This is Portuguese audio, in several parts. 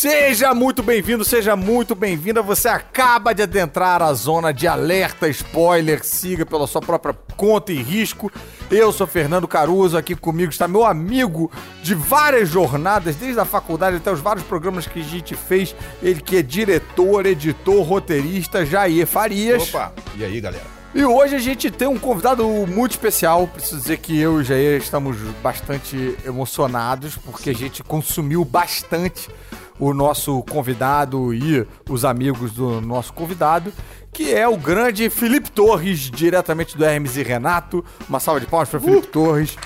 Seja muito bem-vindo, seja muito bem-vinda. Você acaba de adentrar a zona de alerta spoiler. Siga pela sua própria conta e risco. Eu sou Fernando Caruso, aqui comigo está meu amigo de várias jornadas, desde a faculdade até os vários programas que a gente fez. Ele que é diretor, editor, roteirista, Jair Farias. Opa, e aí, galera? E hoje a gente tem um convidado muito especial. Preciso dizer que eu e o Jair estamos bastante emocionados, porque a gente consumiu bastante o nosso convidado e os amigos do nosso convidado, que é o grande Felipe Torres, diretamente do Hermes e Renato. Uma salva de palmas para Felipe uh. Torres.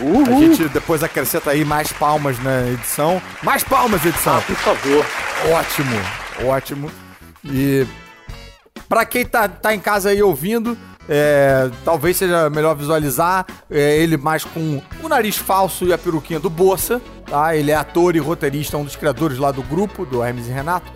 Uhul. A gente depois acrescenta aí mais palmas na edição. Mais palmas, edição. Ah, por favor. Ótimo, ótimo. E para quem tá, tá em casa aí ouvindo, é, talvez seja melhor visualizar é, ele mais com o nariz falso e a peruquinha do Bossa, tá? Ele é ator e roteirista, um dos criadores lá do grupo, do Hermes e Renato.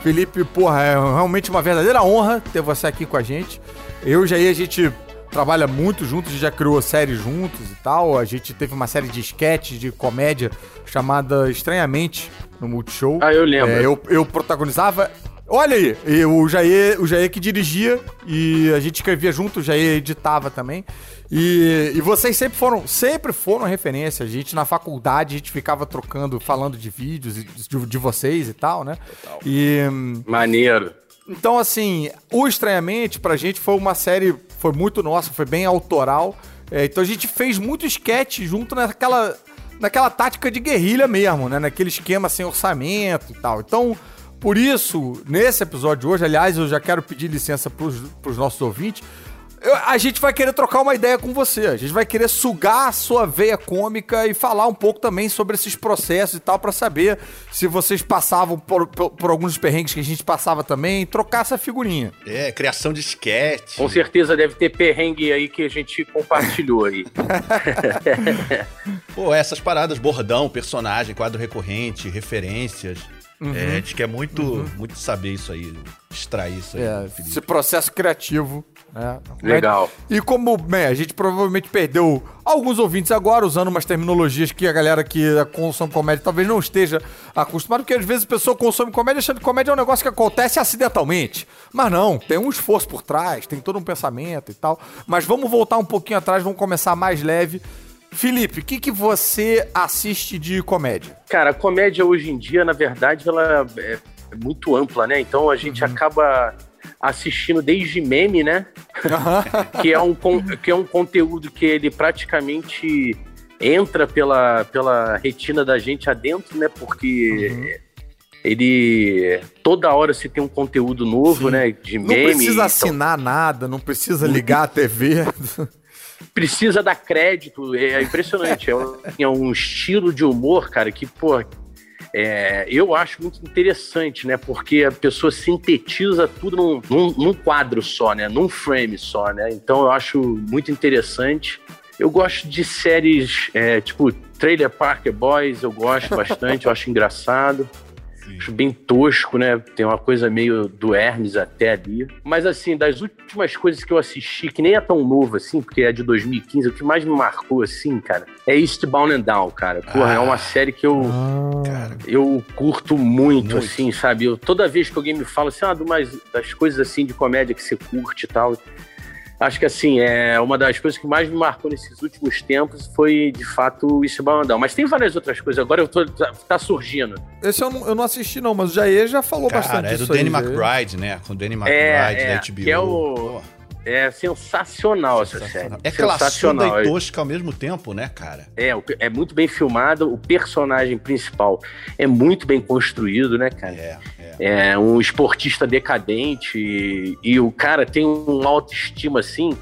Felipe, porra, é realmente uma verdadeira honra ter você aqui com a gente. Eu e Jair, a gente trabalha muito juntos, a gente já criou séries juntos e tal. A gente teve uma série de sketches de comédia chamada Estranhamente no Multishow. Ah, eu lembro. É, eu, eu protagonizava Olha aí, e o Jair, o Jair que dirigia e a gente escrevia junto, o Jair editava também. E, e vocês sempre foram, sempre foram referência. A gente na faculdade, a gente ficava trocando, falando de vídeos de, de vocês e tal, né? Total. E maneiro. Então assim, o estranhamente pra gente foi uma série, foi muito nossa, foi bem autoral. É, então a gente fez muito sketch junto naquela naquela tática de guerrilha mesmo, né? Naquele esquema sem orçamento e tal. Então, por isso, nesse episódio de hoje, aliás, eu já quero pedir licença para os nossos ouvintes. Eu, a gente vai querer trocar uma ideia com você. A gente vai querer sugar a sua veia cômica e falar um pouco também sobre esses processos e tal, para saber se vocês passavam por, por, por, alguns perrengues que a gente passava também, trocar essa figurinha. É, criação de sketch. Com certeza deve ter perrengue aí que a gente compartilhou aí. Pô, essas paradas, bordão, personagem, quadro recorrente, referências. Uhum. É, a gente quer muito, uhum. muito saber isso aí, extrair isso aí. É, esse processo criativo. Né? Legal. E como bem, a gente provavelmente perdeu alguns ouvintes agora usando umas terminologias que a galera que consome comédia talvez não esteja acostumada, porque às vezes a pessoa consome comédia achando que comédia é um negócio que acontece acidentalmente. Mas não, tem um esforço por trás, tem todo um pensamento e tal. Mas vamos voltar um pouquinho atrás, vamos começar mais leve. Felipe, o que, que você assiste de comédia? Cara, a comédia hoje em dia, na verdade, ela é muito ampla, né? Então a gente uhum. acaba assistindo desde meme, né? Uhum. que, é um, que é um conteúdo que ele praticamente entra pela, pela retina da gente adentro, né? Porque uhum. ele toda hora se tem um conteúdo novo, Sim. né? De meme. Não precisa então... assinar nada, não precisa ligar a TV. precisa dar crédito. É impressionante. é, um, é um estilo de humor, cara, que, pô, é, eu acho muito interessante, né? Porque a pessoa sintetiza tudo num, num, num, quadro só, né? Num frame só, né? Então eu acho muito interessante. Eu gosto de séries é, tipo Trailer Parker Boys, eu gosto bastante, eu acho engraçado. Acho bem tosco, né? Tem uma coisa meio do Hermes até ali. Mas, assim, das últimas coisas que eu assisti, que nem é tão novo assim, porque é de 2015, o que mais me marcou, assim, cara, é Eastbound and Down, cara. Porra, ah, é uma série que eu. Ah, eu curto muito, muito, assim, sabe? Eu, toda vez que alguém me fala assim, ah, das coisas assim de comédia que você curte e tal acho que assim, é uma das coisas que mais me marcou nesses últimos tempos foi, de fato, o Isibandão. Mas tem várias outras coisas, agora eu tô, tá, tá surgindo. Esse eu não, eu não, assisti não, mas o Jair já falou Cara, bastante é do Danny McBride, né? Com o Danny McBride é, é, da HBO. Que é o... É sensacional, essa série. É classuda e tosca ao mesmo tempo, né, cara? É, é muito bem filmado. O personagem principal é muito bem construído, né, cara? É, é. um esportista decadente e, e o cara tem uma autoestima assim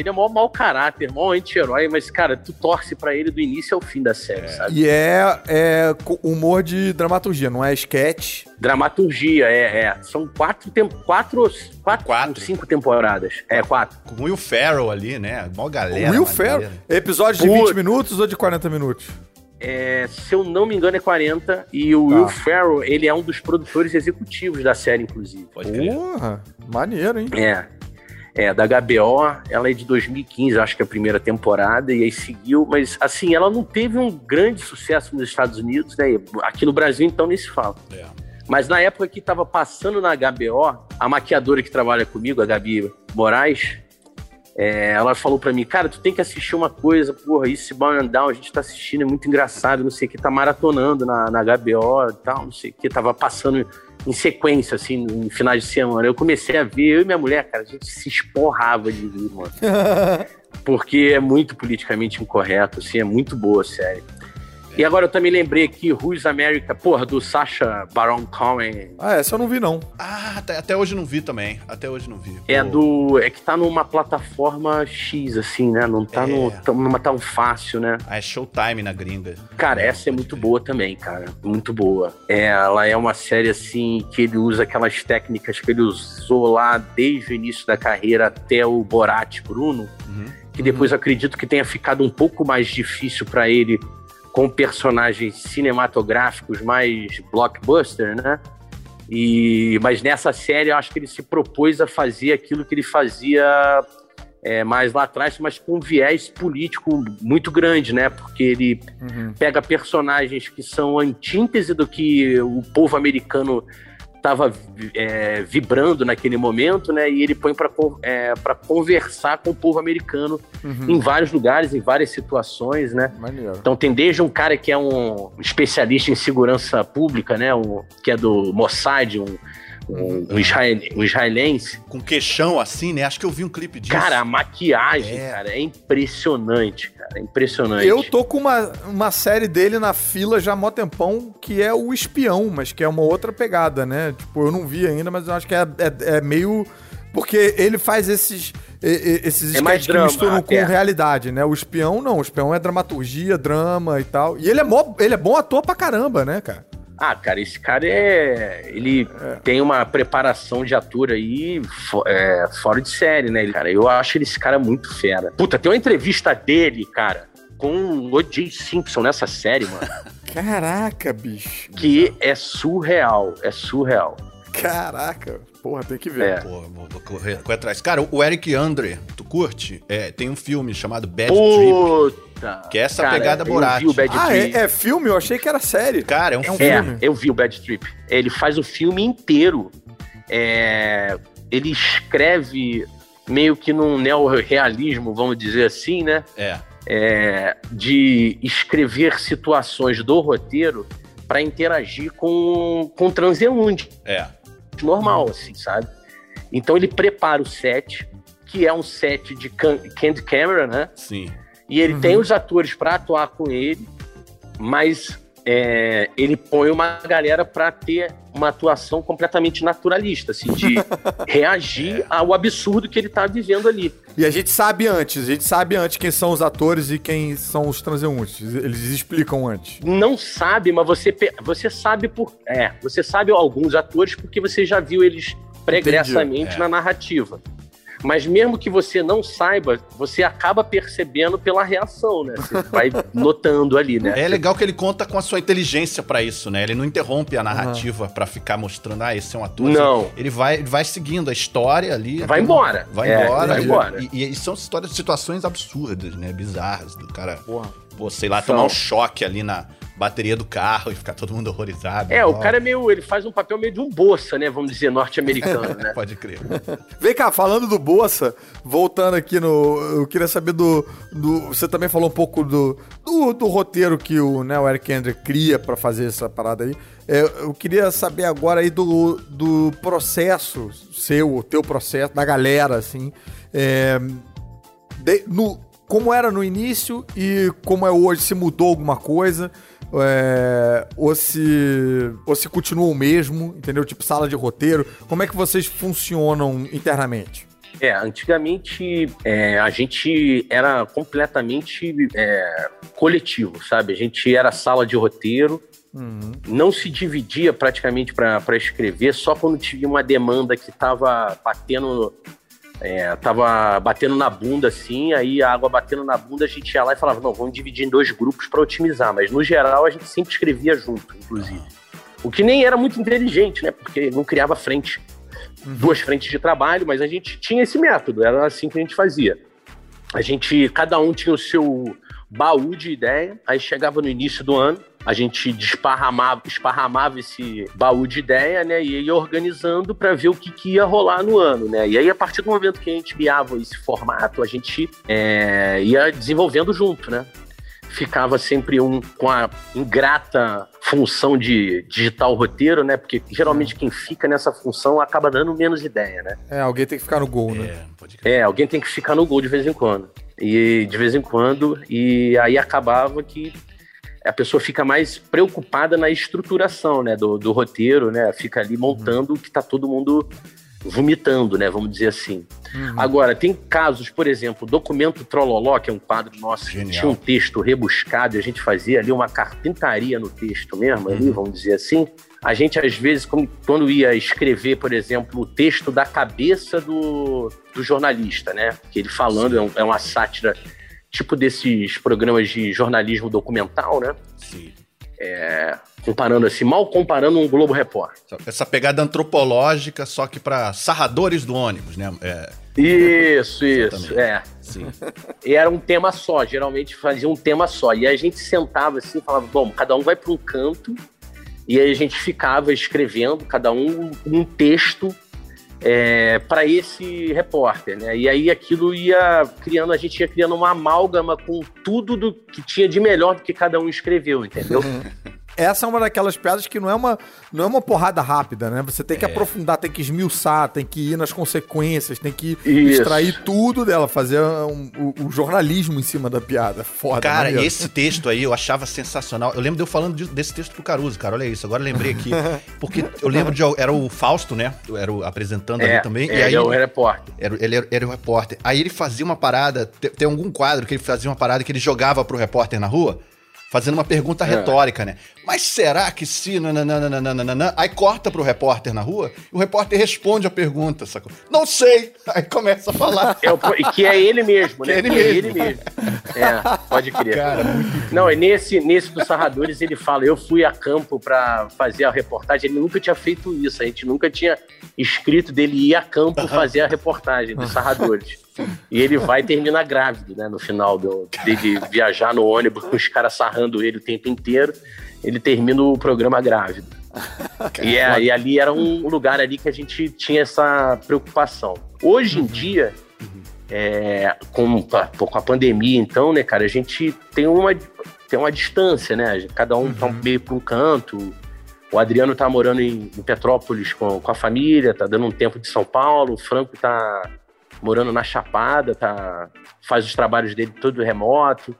ele é mó mau caráter, mó anti-herói, mas, cara, tu torce para ele do início ao fim da série, é. sabe? E é, é humor de dramaturgia, não é sketch. Dramaturgia, é, é. São quatro, tem, quatro, quatro, quatro, cinco temporadas. É, quatro. Com o Will Ferrell ali, né? Mó galera. Will Ferrell? Episódio de 20 minutos ou de 40 minutos? É, se eu não me engano, é 40. E o tá. Will Ferrell, ele é um dos produtores executivos da série, inclusive. Porra, maneiro, hein? É. é, da HBO, ela é de 2015, acho que é a primeira temporada, e aí seguiu, mas assim, ela não teve um grande sucesso nos Estados Unidos, né? Aqui no Brasil, então, nem se fala. É. Mas na época que estava passando na HBO, a maquiadora que trabalha comigo, a Gabi Moraes, é, ela falou para mim, cara, tu tem que assistir uma coisa, porra, isso Bound Down, a gente tá assistindo, é muito engraçado, não sei o que, tá maratonando na, na HBO e tal, não sei o que, tava passando em sequência, assim, em finais de semana. Eu comecei a ver, eu e minha mulher, cara, a gente se esporrava de ver, mano. Porque é muito politicamente incorreto, assim, é muito boa a série. E agora eu também lembrei aqui, Who's America, porra, do Sacha Baron Cohen. Ah, essa eu não vi, não. Ah, até, até hoje não vi também. Até hoje não vi. É Pô. do. É que tá numa plataforma X, assim, né? Não tá é. no, tão, numa tão fácil, né? Ah, é Showtime na gringa. Cara, essa é muito boa também, cara. Muito boa. É, ela é uma série, assim, que ele usa aquelas técnicas que ele usou lá desde o início da carreira até o Borat Bruno. Uhum. Que depois uhum. acredito que tenha ficado um pouco mais difícil para ele com personagens cinematográficos mais blockbuster, né? E, mas nessa série eu acho que ele se propôs a fazer aquilo que ele fazia é, mais lá atrás, mas com um viés político muito grande, né? Porque ele uhum. pega personagens que são antíntese do que o povo americano estava é, vibrando naquele momento, né? E ele põe para é, conversar com o povo americano uhum. em vários lugares, em várias situações, né? Maneiro. Então tem desde um cara que é um especialista em segurança pública, né? Um, que é do Mossad, um, um, um, israel, um israelense. Com queixão assim, né? Acho que eu vi um clipe disso. Cara, a maquiagem, é. cara, é impressionante cara. É impressionante. Eu tô com uma, uma série dele na fila já há mó tempão, que é o Espião, mas que é uma outra pegada, né? Tipo, eu não vi ainda, mas eu acho que é, é, é meio. Porque ele faz esses, esses é sketches que misturam com é. realidade, né? O espião não, o espião é dramaturgia, drama e tal. E ele é, mó, ele é bom ator pra caramba, né, cara? Ah, cara, esse cara é. Ele é. tem uma preparação de ator aí é, fora de série, né? Cara, eu acho esse cara muito fera. Puta, tem uma entrevista dele, cara, com o O.J. Simpson nessa série, mano. Caraca, bicho. Que é surreal, é surreal. Caraca, porra, tem que ver. É. Pô, vou correr, correr atrás. Cara, o Eric Andre, tu curte? É, tem um filme chamado Bad Puta. Trip. Que é essa cara, pegada Borat. ah, é, é, filme? Eu achei que era série. Cara, é um, é um filme. Eu vi o Bad Trip. Ele faz o filme inteiro. É, ele escreve meio que num neorrealismo, vamos dizer assim, né? É. é de escrever situações do roteiro para interagir com, com o transeunte. É. Normal, assim, sabe? Então ele prepara o set, que é um set de cand camera, né? Sim. E ele uhum. tem os atores para atuar com ele, mas é, ele põe uma galera para ter uma atuação completamente naturalista, assim, de reagir é. ao absurdo que ele tá vivendo ali. E a gente sabe antes, a gente sabe antes quem são os atores e quem são os transeuntes. Eles explicam antes. Não sabe, mas você, você sabe por. É, você sabe alguns atores porque você já viu eles pregressamente é. na narrativa. Mas mesmo que você não saiba, você acaba percebendo pela reação, né? Você vai notando ali, né? É legal que ele conta com a sua inteligência para isso, né? Ele não interrompe a narrativa uhum. para ficar mostrando, ah, esse é um ator. Não. Ele vai, vai seguindo a história ali. Vai embora. Vai é, embora. Vai embora. E, e, e, são histórias, situações absurdas, né? Bizarras do cara. Porra. Pô, sei lá, tomar um choque ali na, bateria do carro e ficar todo mundo horrorizado. É, o cara é meio. Ele faz um papel meio de um Bossa, né? Vamos dizer, norte-americano, né? Pode crer. Vem cá, falando do Bossa, voltando aqui no. Eu queria saber do. do você também falou um pouco do, do, do roteiro que o, né, o Eric Andre cria para fazer essa parada aí. É, eu queria saber agora aí do, do processo seu, o teu processo, da galera, assim. É, de, no, como era no início e como é hoje, se mudou alguma coisa é, ou, se, ou se continua o mesmo, entendeu? Tipo sala de roteiro. Como é que vocês funcionam internamente? É, antigamente é, a gente era completamente é, coletivo, sabe? A gente era sala de roteiro, uhum. não se dividia praticamente para escrever, só quando tinha uma demanda que estava batendo é, tava batendo na bunda assim, aí a água batendo na bunda, a gente ia lá e falava, não, vamos dividir em dois grupos para otimizar, mas no geral a gente sempre escrevia junto, inclusive. O que nem era muito inteligente, né? Porque não criava frente. uhum. duas frentes de trabalho, mas a gente tinha esse método, era assim que a gente fazia. A gente, cada um tinha o seu baú de ideia, aí chegava no início do ano, a gente desparramava, esparramava esse baú de ideia, né, e ia organizando para ver o que, que, ia rolar no ano, né, e aí a partir do momento que a gente criava esse formato, a gente é, ia desenvolvendo junto, né, ficava sempre um com a ingrata função de digitar o roteiro, né? Porque geralmente quem fica nessa função acaba dando menos ideia, né? É, alguém tem que ficar no gol, né? É, é alguém tem que ficar no gol de vez em quando. E de vez em quando, e aí acabava que a pessoa fica mais preocupada na estruturação, né, do, do roteiro, né? Fica ali montando o que tá todo mundo vomitando, né? Vamos dizer assim. Uhum. Agora, tem casos, por exemplo, Documento Trololó, que é um quadro nosso, Genial. que tinha um texto rebuscado e a gente fazia ali uma carpintaria no texto mesmo, uhum. ali, vamos dizer assim. A gente, às vezes, quando ia escrever, por exemplo, o texto da cabeça do, do jornalista, né? Que ele falando, é, um, é uma sátira tipo desses programas de jornalismo documental, né? Sim. É, comparando assim, mal comparando um Globo Repórter. Essa pegada antropológica, só que para sarradores do ônibus, né? É... Isso, isso, é. Sim. E era um tema só, geralmente fazia um tema só. E a gente sentava assim e falava, bom, cada um vai para um canto, e aí a gente ficava escrevendo, cada um um texto é, para esse repórter, né? E aí aquilo ia criando, a gente ia criando uma amálgama com tudo do que tinha de melhor do que cada um escreveu, entendeu? essa é uma daquelas piadas que não é uma, não é uma porrada rápida, né? Você tem que é. aprofundar, tem que esmiuçar, tem que ir nas consequências, tem que Isso. extrair tudo dela, fazer um, o, o, jornalismo em cima da piada. Foda, Cara, esse texto aí eu achava sensacional. Eu lembro de eu falando de, desse texto pro Caruso, cara. Olha isso, agora eu lembrei aqui. Porque eu lembro de. Era o Fausto, né? Era o apresentando é, ali também. É, e aí, ele é o repórter. Era, ele era, era, o repórter. Aí ele fazia uma parada. Tem, tem algum quadro que ele fazia uma parada que ele jogava pro repórter na rua fazendo uma pergunta é. retórica, né? Mas será que se. Nananana, aí corta pro repórter na rua e o repórter responde a pergunta, sacou? Não sei! Aí começa a falar. É o, que é ele mesmo, né? Que é ele mesmo. É ele mesmo. É, pode crer. Cara, muito Não, e nesse, nesse dos Sarradores ele fala: eu fui a campo para fazer a reportagem. Ele nunca tinha feito isso, a gente nunca tinha escrito dele ir a campo fazer a reportagem dos Sarradores. E ele vai e termina grávido, né? No final do, dele viajar no ônibus com os caras sarrando ele o tempo inteiro. Ele termina o programa grávido. e, é, e ali era um lugar ali que a gente tinha essa preocupação. Hoje em uhum. dia, é, com, com a pandemia, então, né, cara, a gente tem uma, tem uma distância, né? Cada um tá uhum. tá meio para um canto. O Adriano tá morando em, em Petrópolis com, com a família, tá dando um tempo de São Paulo. O Franco tá morando na Chapada, tá, faz os trabalhos dele todo remoto.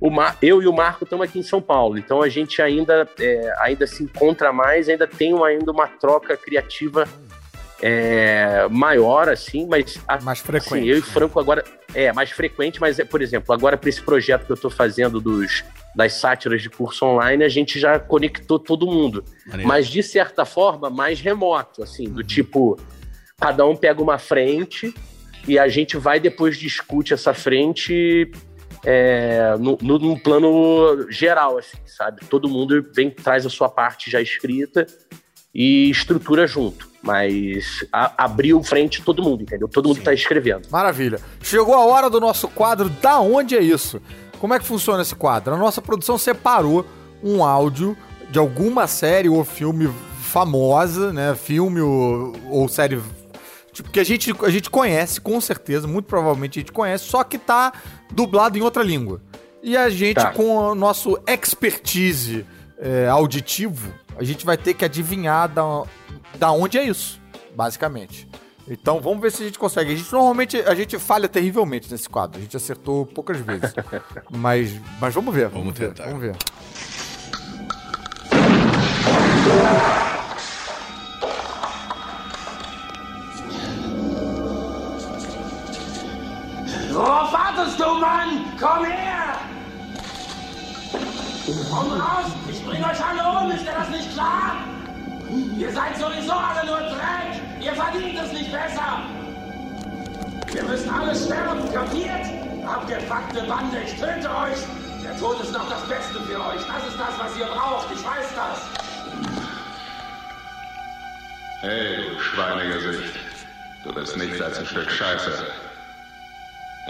O Mar, eu e o Marco estamos aqui em São Paulo, então a gente ainda, é, ainda se encontra mais, ainda tem ainda uma troca criativa é, maior, assim, mas. Mais frequente. Assim, eu e Franco agora. É, mais frequente, mas, é, por exemplo, agora para esse projeto que eu estou fazendo dos, das sátiras de curso online, a gente já conectou todo mundo. Maneiro. Mas, de certa forma, mais remoto, assim, do uhum. tipo, cada um pega uma frente e a gente vai depois discute essa frente é, no, no, num plano geral, assim, sabe? Todo mundo vem, traz a sua parte já escrita e estrutura junto. Mas a, abriu frente todo mundo, entendeu? Todo mundo está escrevendo. Maravilha. Chegou a hora do nosso quadro Da Onde é Isso? Como é que funciona esse quadro? A nossa produção separou um áudio de alguma série ou filme famosa, né? Filme ou, ou série Tipo, que a gente, a gente conhece, com certeza, muito provavelmente a gente conhece, só que tá dublado em outra língua. E a gente, tá. com o nosso expertise é, auditivo, a gente vai ter que adivinhar da, da onde é isso, basicamente. Então vamos ver se a gente consegue. A gente normalmente a gente falha terrivelmente nesse quadro. A gente acertou poucas vezes. mas, mas vamos ver. Vamos, vamos tentar. Ver, vamos ver. Worauf wartest du, Mann? Komm her! Komm raus! Ich bring euch alle um, ist dir das nicht klar? Ihr seid sowieso alle nur Dreck! Ihr verdient es nicht besser! Wir müssen alle sterben, kapiert? Abgepackte Bande, ich töte euch! Der Tod ist noch das Beste für euch. Das ist das, was ihr braucht. Ich weiß das. Hey, Schweinegesicht. Du bist nichts als ein Stück Scheiße.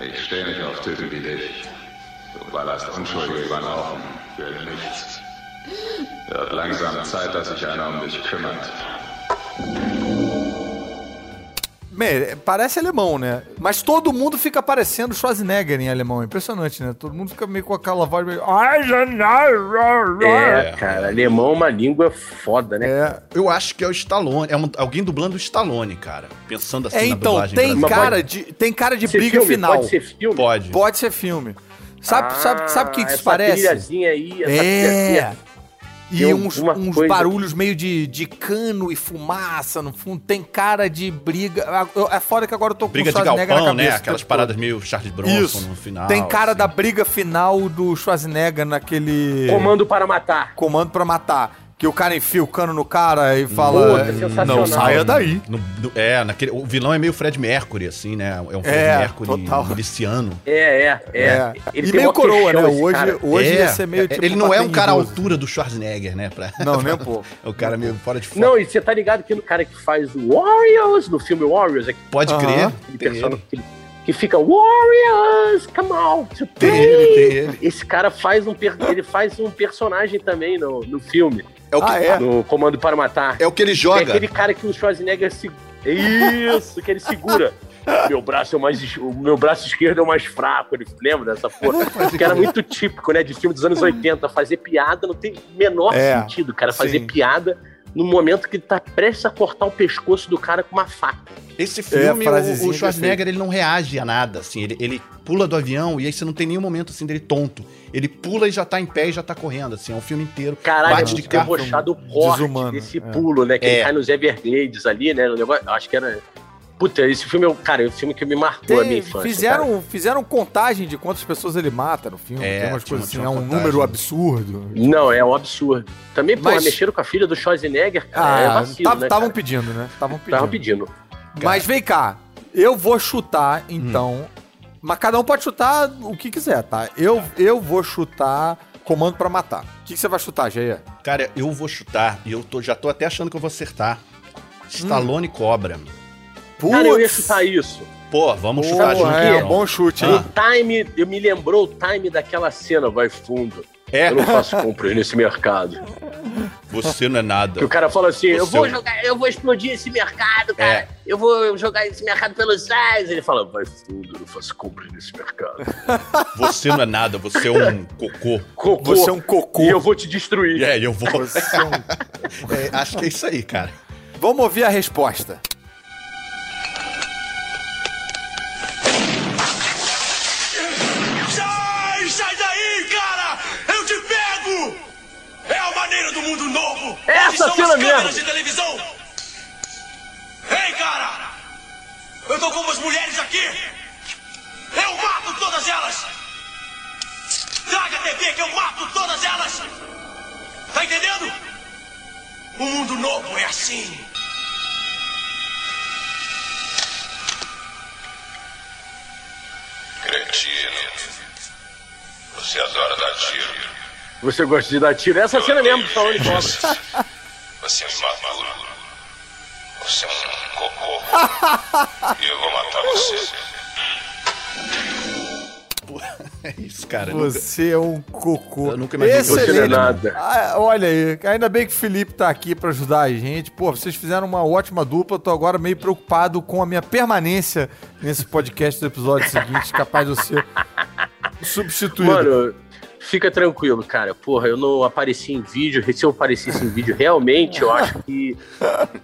Ich stehe nicht auf Typen wie dich. Du ballerst Unschuldige über den Haufen. Für nichts. Wird langsam Zeit, dass sich einer um dich kümmert. Bem, parece alemão, né? Mas todo mundo fica parecendo Schwarzenegger em alemão. Impressionante, né? Todo mundo fica meio com aquela voz meio. É, cara, alemão é uma língua foda, né? É, Eu acho que é o Stallone. É um- alguém dublando o Stallone, cara. Pensando assim é na então, dublagem tem cara, de, tem cara de briga filme? final. Pode ser filme? Pode. Pode ser filme. Sabe, sabe, sabe o que, que isso essa parece? aí, essa É. E uns, uns coisa- barulhos meio de, de cano e fumaça no fundo. Tem cara de briga. Ah, É foda que agora eu tô com Briga o de Schwarzenegger galpão, na né? Aquelas tempo paradas meio Charles Bronson Isso. no final. Tem cara assim. da briga final do Schwarzenegger naquele Comando para matar. comando pra matar. Que o cara enfia o cano no cara e fala. Puta, sensacional. Não saia daí. No- no- é, naquele, o vilão é meio Fred Mercury, assim, né? É um Fred É, Mercury total. miliciano. É, é, é. É. Ele e tem meio coroa, né? Hoje, cara. hoje É, ia ser meio é, tipo. Ele não é um cara à altura do Schwarzenegger, né? Pra... Não, nem um pouco. É o cara meio fora de foco. Não, e você tá ligado que no cara que faz o Warriors, no filme Warriors, aquele Pode Aham. crer. Tem personagem ele. que, que fica Warriors, come on to Tem play. ele, tem ele. Esse cara faz um, per- ele faz um personagem também no, no filme, É o que, Ah, é? no Comando para Matar. é o que ele É joga. aquele cara que o Schwarzenegger se... Isso, que ele segura. Meu braço é o mais. O meu braço esquerdo é o mais fraco. Ele lembra dessa porra? Que era muito típico, né? De filme dos anos 80. Fazer piada não tem menor É, sentido, cara. Fazer sim. piada no momento que ele tá prestes a cortar o pescoço do cara com uma faca. Esse filme, o- frasezinha o, Schwarzenegger, ele não reage a nada, assim. Ele, ele pula do avião e aí você não tem nenhum momento, assim, dele tonto. Ele pula e já tá em pé e já tá correndo, assim. É um filme inteiro. Caralho, Bate é de carro. debochado o corte Desumano, desse é. pulo, né? Que É. ele cai nos Everglades ali, né? No negócio, acho que era. Puta, esse filme, é o- cara, é um filme que me marcou a minha Tem- infância. fizeram, fizeram contagem de quantas pessoas ele mata no filme. É, tem umas tinha- coisas assim, tinha é um contagem. número absurdo. Não, é um absurdo. Também, pô, Mas- mexeram com a filha do Schwarzenegger, cara, é Ah, vacilo, né? estavam cara? pedindo, né? Estavam pedindo. Estavam pedindo. Mas vem cá, eu vou chutar, então. Hum. Mas cada um pode chutar o que quiser, tá? Eu, eu vou chutar comando pra matar. O que, que você vai chutar, Jair? Cara, eu vou chutar e eu tô, já tô até achando que eu vou acertar. Stallone Cobra. Cara, eu ia Putz! chutar isso. Pô, vamos Pô, chutar junto. é, um bom chute, O hein? time, eu me lembrou o time daquela cena, vai fundo. É, Eu não faço compras nesse mercado. você não é nada. Que o cara fala assim, eu Você- vou jogar, eu vou explodir esse mercado, cara. É. Eu vou jogar esse mercado pelos ares. Ele fala, vai fundo, eu não faço compras nesse mercado. Você não é nada, você é um cocô. Cocô. Você é um cocô. E eu vou te destruir. Aí, eu vou. Você é um- É, acho que é isso aí, cara. Vamos ouvir a resposta. Essa cena as câmeras mesmo. de televisão! Ei, cara! Eu tô com umas mulheres aqui! Eu mato todas elas! Traga a TV que eu mato todas elas! Tá entendendo? O mundo novo é assim! Cretino. Você adora dar tiro. Você gosta de dar tiro? Essa cena mesmo do Stallone Cobra. Você é um imaturo. Você é um cocô. E eu vou matar você. É isso, cara. Nunca- Você é um cocô. Eu nunca imaginei que Você é nada. Ah, olha aí, ainda bem que o Felipe tá aqui pra ajudar a gente. Pô, vocês fizeram uma ótima dupla. Tô agora meio preocupado com a minha permanência nesse podcast do episódio seguinte, capaz de eu ser substituído. Mano, fica tranquilo, cara. Porra, eu não apareci em vídeo. Se eu aparecesse em vídeo, realmente, eu acho que.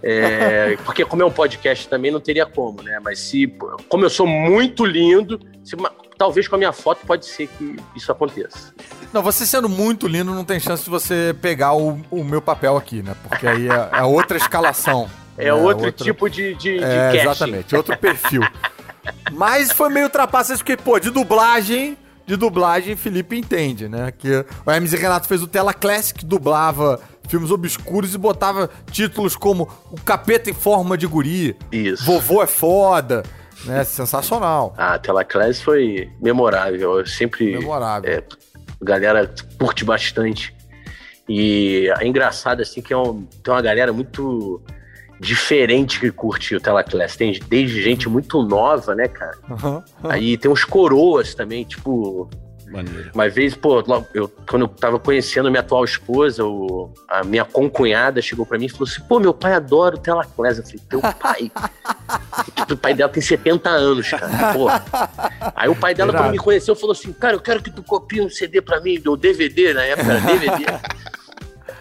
é, porque, como é um podcast também, não teria como, né? Mas se. Como eu sou muito lindo, se talvez com a minha foto pode ser que isso aconteça. Não, você sendo muito lindo, não tem chance de você pegar o, o meu papel aqui, né? Porque aí é, é outra escalação. É, né? outro Outra- tipo de, de, de É, exatamente, outro perfil. Mas foi meio trapaça isso, porque, pô, de dublagem, de dublagem, Felipe entende, né? Que o Hermes e Renato fez o Tela Classic, dublava filmes obscuros e botava títulos como O Capeta em Forma de Guri, Isso. Vovô é Foda, né? Sensacional. A Tela Class foi memorável. Eu sempre. Memorável. É, galera curte bastante. E é engraçado, assim, que é um, tem uma galera muito diferente que curte o Telaclass. Tem desde gente muito nova, né, cara? Aham. Aí tem uns coroas também, tipo. Maneiro. Uma vez, pô, logo- eu, quando eu tava conhecendo minha atual esposa, o, a minha concunhada chegou pra mim e falou assim: pô, meu pai adora o Telaclass. Eu falei: teu pai? tipo, o pai dela tem 70 anos, cara. Porra. Aí o pai dela, quando me conheceu, falou assim: cara, eu quero que tu copie um CD pra mim, do DVD, na época era DVD.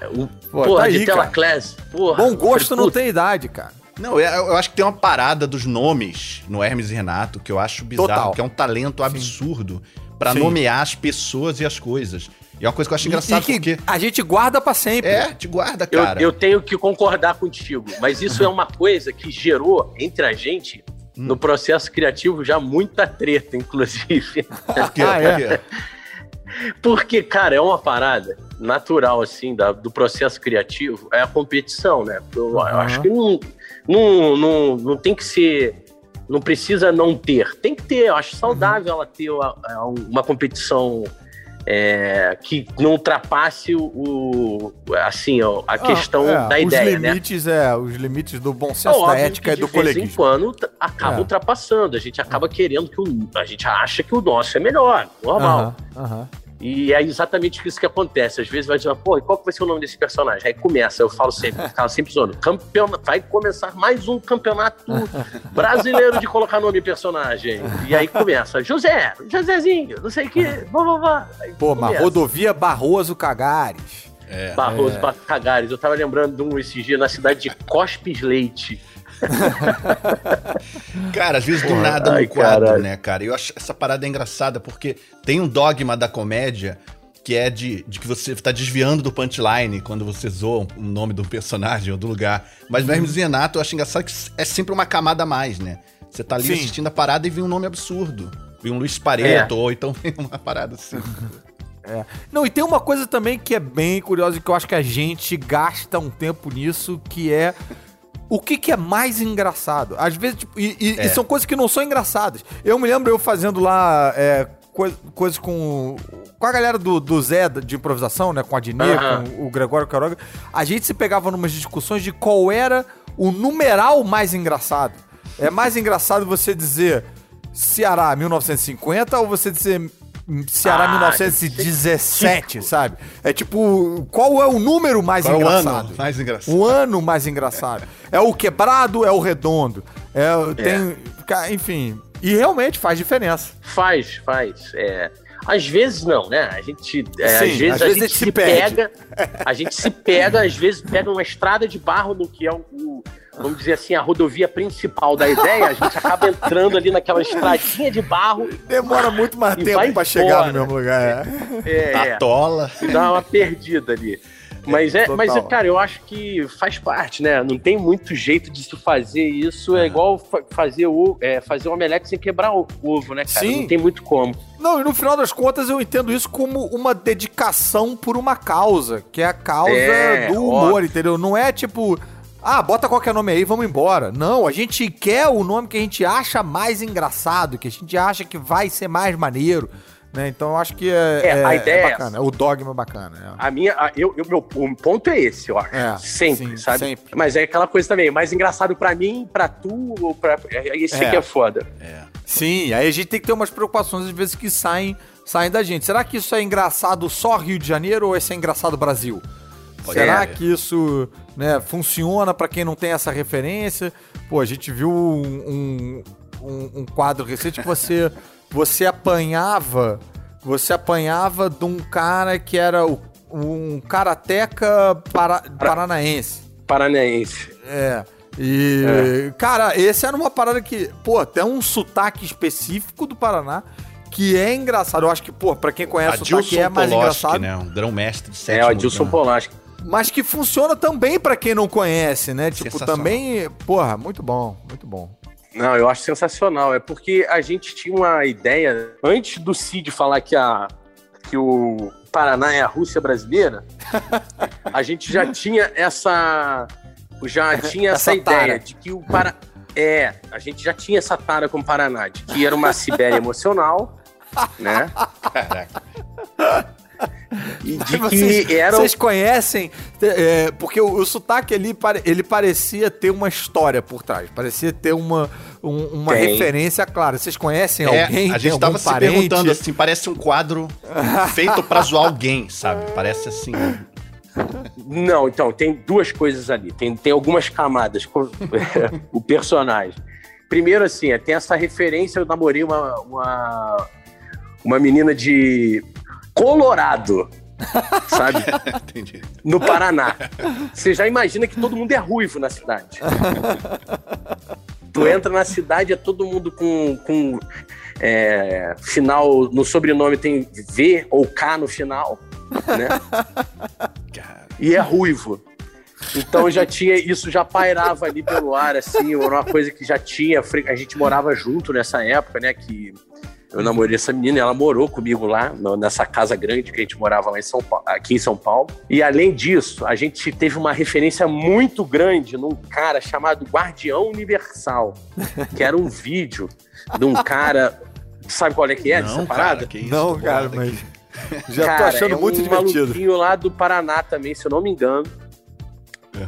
O, Pô, porra, tá de aí, cara. Telaclass. Porra. Bom gosto Falei, não "Puta, tem idade, cara. Não, eu, eu acho que tem uma parada dos nomes no Hermes e Renato que eu acho bizarro, Total. que é um talento absurdo pra Sim. nomear as pessoas e as coisas. E é uma coisa que eu acho engraçado e que porque a gente guarda pra sempre. é, te guarda, Eu, cara. eu tenho que concordar contigo, mas isso é uma coisa que gerou entre a gente, Hum. no processo criativo, já muita treta, inclusive. Por quê? Ah, Por é? quê? Porque, cara, é uma parada natural, assim, da- do processo criativo, é a competição, né? Eu, eu Aham. acho que não, não, não, não tem que ser. Não precisa não ter. Tem que ter. Eu acho saudável ela ter uma, uma competição é, que não ultrapasse o, o- assim, ó, a questão Ah, é, da os ideia, né? limites, é, os limites do bom É senso, da óbvio ética e do de vez em coleguismo. quando acaba É. ultrapassando. A gente acaba querendo que o. A gente acha que o nosso é melhor, normal. Aham. E é exatamente isso que acontece. Às vezes vai dizer, pô, e qual que vai ser o nome desse personagem? Aí começa, eu falo sempre, ficava sempre zoando. Campeonato, vai começar mais um campeonato brasileiro de colocar nome em personagem. E aí começa, José, Josézinho, não sei o quê, vá, vá, vá. Aí Pô, mas rodovia Barroso Cagares. É. Barroso Cagares. Eu tava lembrando de um esses dias na cidade de Cospes Leite. Cara, às vezes do nada ai, no quadro, caralho. né, cara? Eu acho essa parada é engraçada porque tem um dogma da comédia que é de, de que você tá desviando do punchline quando você zoa o nome do personagem ou do lugar. Mas Uhum. no Hermes e Renato eu acho engraçado que é sempre uma camada a mais, né? Você tá ali Sim. assistindo a parada e vem um nome absurdo. Vem um Luiz Pareto, ou então vem uma parada assim. Não, e tem uma coisa também que é bem curiosa e que eu acho que a gente gasta um tempo nisso, que é o que, que é mais engraçado. Às vezes, tipo, e, e- É. e são coisas que não são engraçadas. Eu me lembro eu fazendo lá é, coi- coisas com, com a galera do, do Zé de improvisação, né? Com a Dinê, com o Gregório Caroga. A gente se pegava numas discussões de qual era o numeral mais engraçado. É mais engraçado você dizer Ceará 1950 ou você dizer Ceará Ah, 1917, sabe? É tipo, qual é o número mais Qual é o engraçado? ano mais engraçado? O ano mais engraçado. É o quebrado, é o redondo. É, tem, ca- enfim. E realmente faz diferença. Faz, faz. É. Às vezes não, né? A gente, é, Sim, às vezes às a vezes gente se pega, a gente se pega, às vezes pega uma estrada de barro no que é o, o- vamos dizer assim, a rodovia principal da ideia, a gente acaba entrando ali naquela estradinha de barro, Demora muito mais E tempo vai pra chegar embora. no mesmo lugar. é. é, é, Atola. e dá uma perdida ali. Mas é, Total. mas é, cara, eu acho que faz parte, né? Não tem muito jeito de se fazer isso. É, igual fa- fazer o é, fazer um omelete sem quebrar o ovo, né, cara? Sim. Não tem muito como. Não, e no final das contas eu entendo isso como uma dedicação por uma causa, que é a causa É, do humor, óbvio. entendeu? Não é tipo, ah, bota qualquer nome aí, vamos embora. Não, a gente quer o nome que a gente acha mais engraçado, que a gente acha que vai ser mais maneiro, né? Então eu acho que é, É, a ideia é bacana, o dogma é bacana. é. A minha, a- eu, eu- meu o ponto é esse, eu acho. É, sempre, sim, sabe? sempre. Mas é aquela coisa também, mais engraçado pra mim, pra tu, ou pra. é- Esse É. aqui é foda. Sim, aí a gente tem que ter umas preocupações às vezes que saem, saem da gente. Será que isso é engraçado só Rio de Janeiro ou esse é engraçado Brasil? Será É. que isso né, funciona pra quem não tem essa referência? Pô, a gente viu um, um, um- um quadro recente que você, você apanhava, você apanhava de um cara que era o- um karateca para, paranaense. Paranaense. É. E, cara, esse era uma parada que, pô, tem um sotaque específico do Paraná que é engraçado. Eu acho que, pô, pra quem conhece o sotaque é mais engraçado. né? Um grão-mestre de É, sétimo. o Adilson né? Mas que funciona também pra quem não conhece, né? Tipo, também, porra, muito bom, muito bom. Não, eu acho sensacional. É porque a gente tinha uma ideia, antes do Cid falar que, a, que o Paraná é a Rússia brasileira, a gente já tinha essa. Já tinha essa, Essa tara. ideia de que o Paraná. É, a gente já tinha essa tara com o Paraná, de que era uma Sibéria emocional, né? Caraca. E de vocês, que eram. vocês conhecem, é, porque o, o sotaque ali, ele parecia ter uma história por trás, parecia ter uma, um- uma Tem. referência clara. Vocês conhecem É, alguém? a gente tava se parente? perguntando assim, parece um quadro feito pra zoar alguém, sabe? Parece assim. Não, então, tem duas coisas ali. Tem, tem algumas camadas com o personagem. Primeiro, assim, é, tem essa referência. Eu namorei uma, uma, uma menina de Colorado, sabe? Entendi. No Paraná. Você já imagina que todo mundo é ruivo na cidade. Tu entra na cidade, é todo mundo com, com é, final no sobrenome tem V ou K no final, né? E é ruivo. Então já tinha, isso já pairava ali pelo ar, assim, era uma coisa que já tinha. A gente morava junto nessa época, né? Que eu namorei essa menina, ela morou comigo lá, no- nessa casa grande que a gente morava lá em São Paulo, aqui em São Paulo. E além disso, a gente teve uma referência muito grande num cara chamado Guardião Universal, que era um vídeo de um cara. Sabe qual é que é dessa não, parada? cara, que isso, Não, tô cara, mas. aqui. Já tô Cara, achando é muito um divertido. maluquinho lá do Paraná também, se eu não me engano.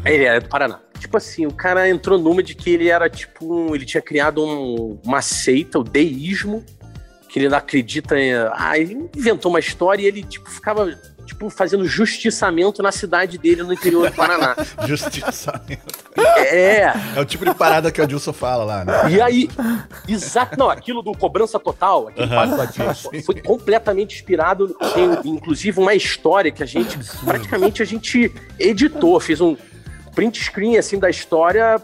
Ele era do Paraná. Tipo assim, o cara entrou numa de que ele era tipo um, ele tinha criado um- uma seita, o deísmo, que ele não acredita em, ah, ele inventou uma história e ele tipo ficava tipo fazendo justiçamento na cidade dele no interior do Paraná. Justiçamento. é. É o tipo de parada que o Dilson fala lá, né? E aí, exato, não, aquilo do cobrança total, aquele Adilson, foi completamente inspirado em, inclusive, uma história que a gente, praticamente a gente editou, fez um print screen, assim, da história,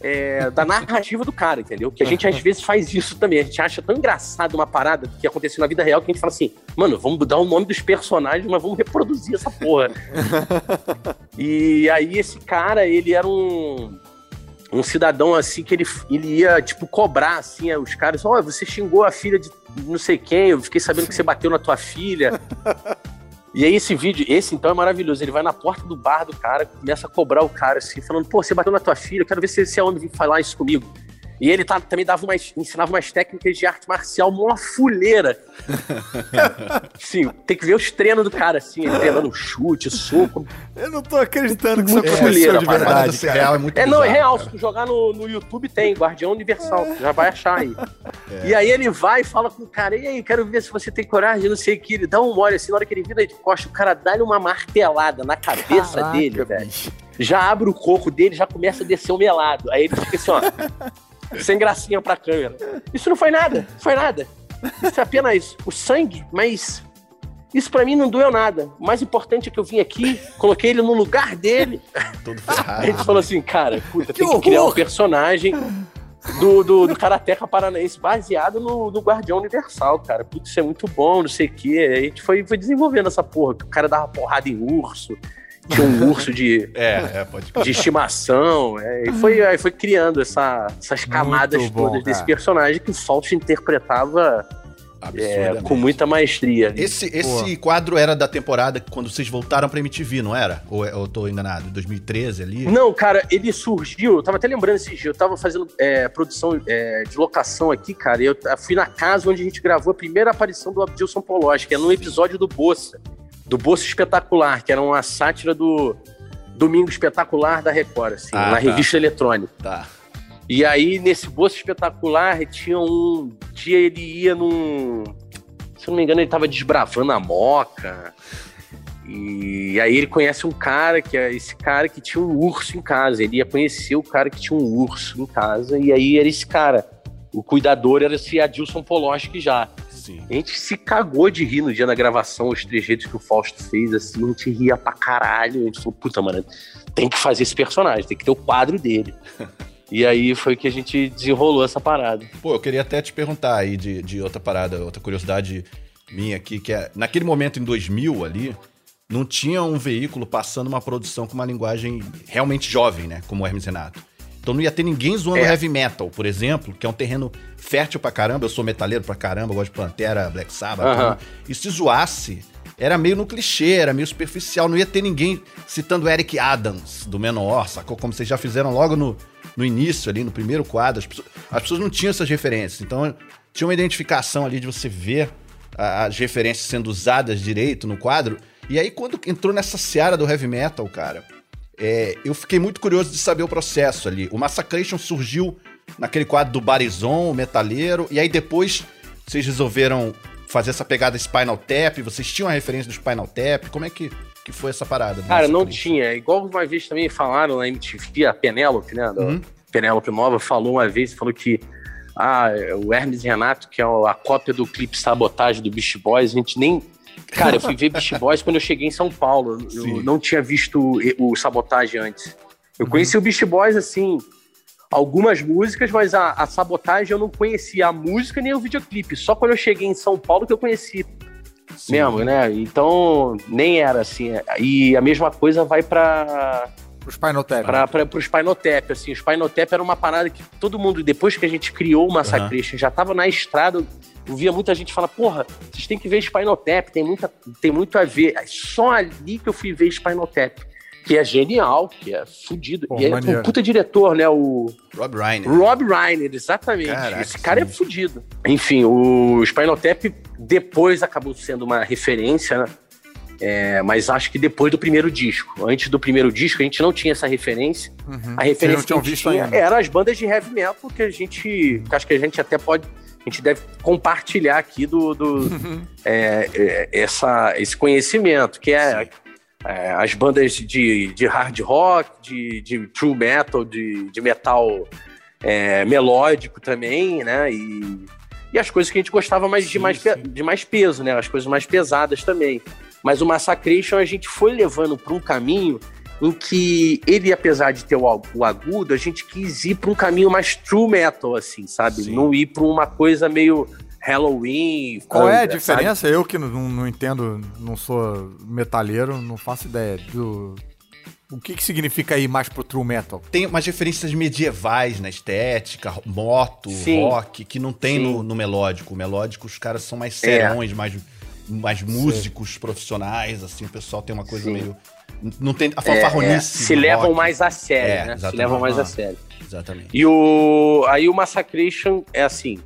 é, da narrativa do cara, entendeu? Que a gente, às vezes, faz isso também, a gente acha tão engraçado uma parada que aconteceu na vida real que a gente fala assim, mano, vamos mudar o nome dos personagens, mas vamos reproduzir essa porra. e aí, esse cara, ele era um um cidadão assim que ele, ele ia, tipo, cobrar assim, os caras, ó, você xingou a filha de não sei quem, eu fiquei sabendo que você bateu na tua filha. E aí esse vídeo, esse então é maravilhoso, ele vai na porta do bar do cara, começa a cobrar o cara assim, falando, pô, você bateu na tua filha, eu quero ver se esse homem vir falar isso comigo. E ele tá- também dava umas, ensinava umas técnicas de arte marcial, uma fuleira. Sim, tem que ver os treinos do cara, assim, ele treinando chute, soco, Eu não tô acreditando que isso aconteceu fuleira, de verdade. desse cara. real é muito É, não, é bizarro, real. cara. Se tu jogar no, no YouTube, tem Guardião Universal. Já vai achar aí. E aí ele vai e fala com o cara: e aí, quero ver se você tem coragem, não sei o que. Ele dá um mole assim, na hora que ele vira de costa, o cara dá-lhe uma martelada na cabeça Caraca, dele, velho. Já abre o coco dele, já começa a descer o melado. Aí ele fica assim, ó, sem gracinha pra câmera. Isso não foi nada, foi nada. Isso é apenas o sangue, mas isso pra mim não doeu nada. O mais importante é que eu vim aqui, coloquei ele no lugar dele. Todo A ferrado. gente falou assim, cara, puta, Que tem que criar um horror! personagem do, do, do Karateka Paranaense baseado no, no Guardião Universal, cara. Putz, isso é muito bom, não sei o quê. A gente foi, foi desenvolvendo essa porra. que O cara dava porrada em urso, tinha um urso de, É, é, pode de estimação. é, e foi, aí foi criando essa- essas camadas Muito bom, todas desse cara. personagem que o Fausto interpretava é, com muita maestria. ali. Esse, esse quadro era da temporada quando vocês voltaram pra MTV, não era? Ou é- eu tô enganado? 2013 ali? Não, cara, ele surgiu. Eu tava até lembrando esse dia. Eu tava fazendo é, produção é, de locação aqui, cara. E eu fui na casa onde a gente gravou a primeira aparição do Abdilson Polosh, que é num episódio do Bossa. Do Bossa Espetacular, que era uma sátira do Domingo Espetacular da Record, assim, Ah, na tá. revista eletrônica. Tá. E aí, nesse Bossa Espetacular, tinha um dia ele ia num. Se eu não me engano, ele tava desbravando a moca. E aí ele conhece um cara, que é esse cara que tinha um urso em casa. Ele ia conhecer o cara que tinha um urso em casa. E aí era esse cara. O cuidador era esse Adilson Poloski já. Sim. A gente se cagou de rir no dia da gravação, os trejeitos que o Fausto fez, assim, a gente ria pra caralho. A gente falou, puta, mano, tem que fazer esse personagem, tem que ter o quadro dele. e aí foi que a gente desenrolou essa parada. Pô, eu queria até te perguntar aí de, de outra parada, outra curiosidade minha aqui, que é, naquele momento em 2000 ali, não tinha um veículo passando uma produção com uma linguagem realmente jovem, né, como o Hermes Renato. Então não ia ter ninguém zoando É. heavy metal, por exemplo, que é um terreno fértil pra caramba, eu sou metaleiro pra caramba, gosto de Pantera, Black Sabbath, tudo. e se zoasse, era meio no clichê, era meio superficial, não ia ter ninguém citando Eric Adams, do Menor, sacou? Como vocês já fizeram logo no, no início ali, no primeiro quadro, as pessoas, as pessoas não tinham essas referências, então tinha uma identificação ali de você ver a- as referências sendo usadas direito no quadro, E aí, quando entrou nessa seara do heavy metal, cara, é, eu fiquei muito curioso de saber o processo ali. O Massacration surgiu naquele quadro do Barizon, o metaleiro, e aí depois vocês resolveram fazer essa pegada Spinal Tap, vocês tinham a referência do Spinal Tap, como é que, que foi essa parada? Cara, não tinha. Igual uma vez também falaram na MTV, a Penélope, né? Uhum. Penélope Nova falou uma vez, falou que ah, o Hermes Renato, que é a cópia do clipe Sabotagem do Beast Boys, a gente nem. Cara, eu fui ver Beast Boys quando eu cheguei em São Paulo. Eu Sim. não tinha visto o Sabotagem antes. Eu Uhum. conheci o Beast Boys, assim, algumas músicas, mas a, a Sabotagem eu não conhecia a música nem o videoclipe. Só quando eu cheguei em São Paulo que eu conheci Sim. mesmo, né? Então, nem era assim. E a mesma coisa vai pra, Pro Spinal Tap. pra, pra, pro Spinal Tap, assim. O Spinal Tap era uma parada que todo mundo, depois que a gente criou o Massacration, já tava na estrada, eu via muita gente falar, porra, vocês têm que ver Spinal Tap, tem, muita, tem muito a ver. É Só ali que eu fui ver Spinal Tap. Que é genial, que é fudido. Pô, e é um puta diretor, né? O, Rob Reiner. Rob Reiner, exatamente. Caraca, Esse cara sim. é fudido. Enfim, o Spinal Tap depois acabou sendo uma referência, né? É, mas acho que depois do primeiro disco. Antes do primeiro disco, a gente não tinha essa referência. Uhum. A Vocês não referência que a gente visto tinha ainda. eram as bandas de heavy metal que a gente. que acho que a gente até pode. A gente deve compartilhar aqui do, do é, é, essa, esse conhecimento, que é, é, as bandas de, de hard rock, de, de true metal, de, de metal é, melódico também, né? E, e as coisas que a gente gostava mais, de, Sim, mais pe- sim. de mais peso, né? As coisas mais pesadas também. Mas o Massacration a gente foi levando para um caminho em que ele, apesar de ter o, o agudo, a gente quis ir para um caminho mais true metal, assim, sabe? Sim. Não ir para uma coisa meio Halloween. Qual é a sabe? diferença? Eu que não, não entendo, não sou metalheiro, não faço ideia do. O que, que significa ir mais pro true metal? Tem umas referências medievais na estética, moto, Sim. rock, que não tem Sim. no, no melódico. O melódico, os caras são mais É. serões, mais, mais músicos profissionais, assim, o pessoal tem uma coisa Sim. meio. Não tem a É, fanfarronice. é, se levam rock. mais a sério, É, né? Se levam mais a Ah. sério. Exatamente. E o aí o Massacration é assim,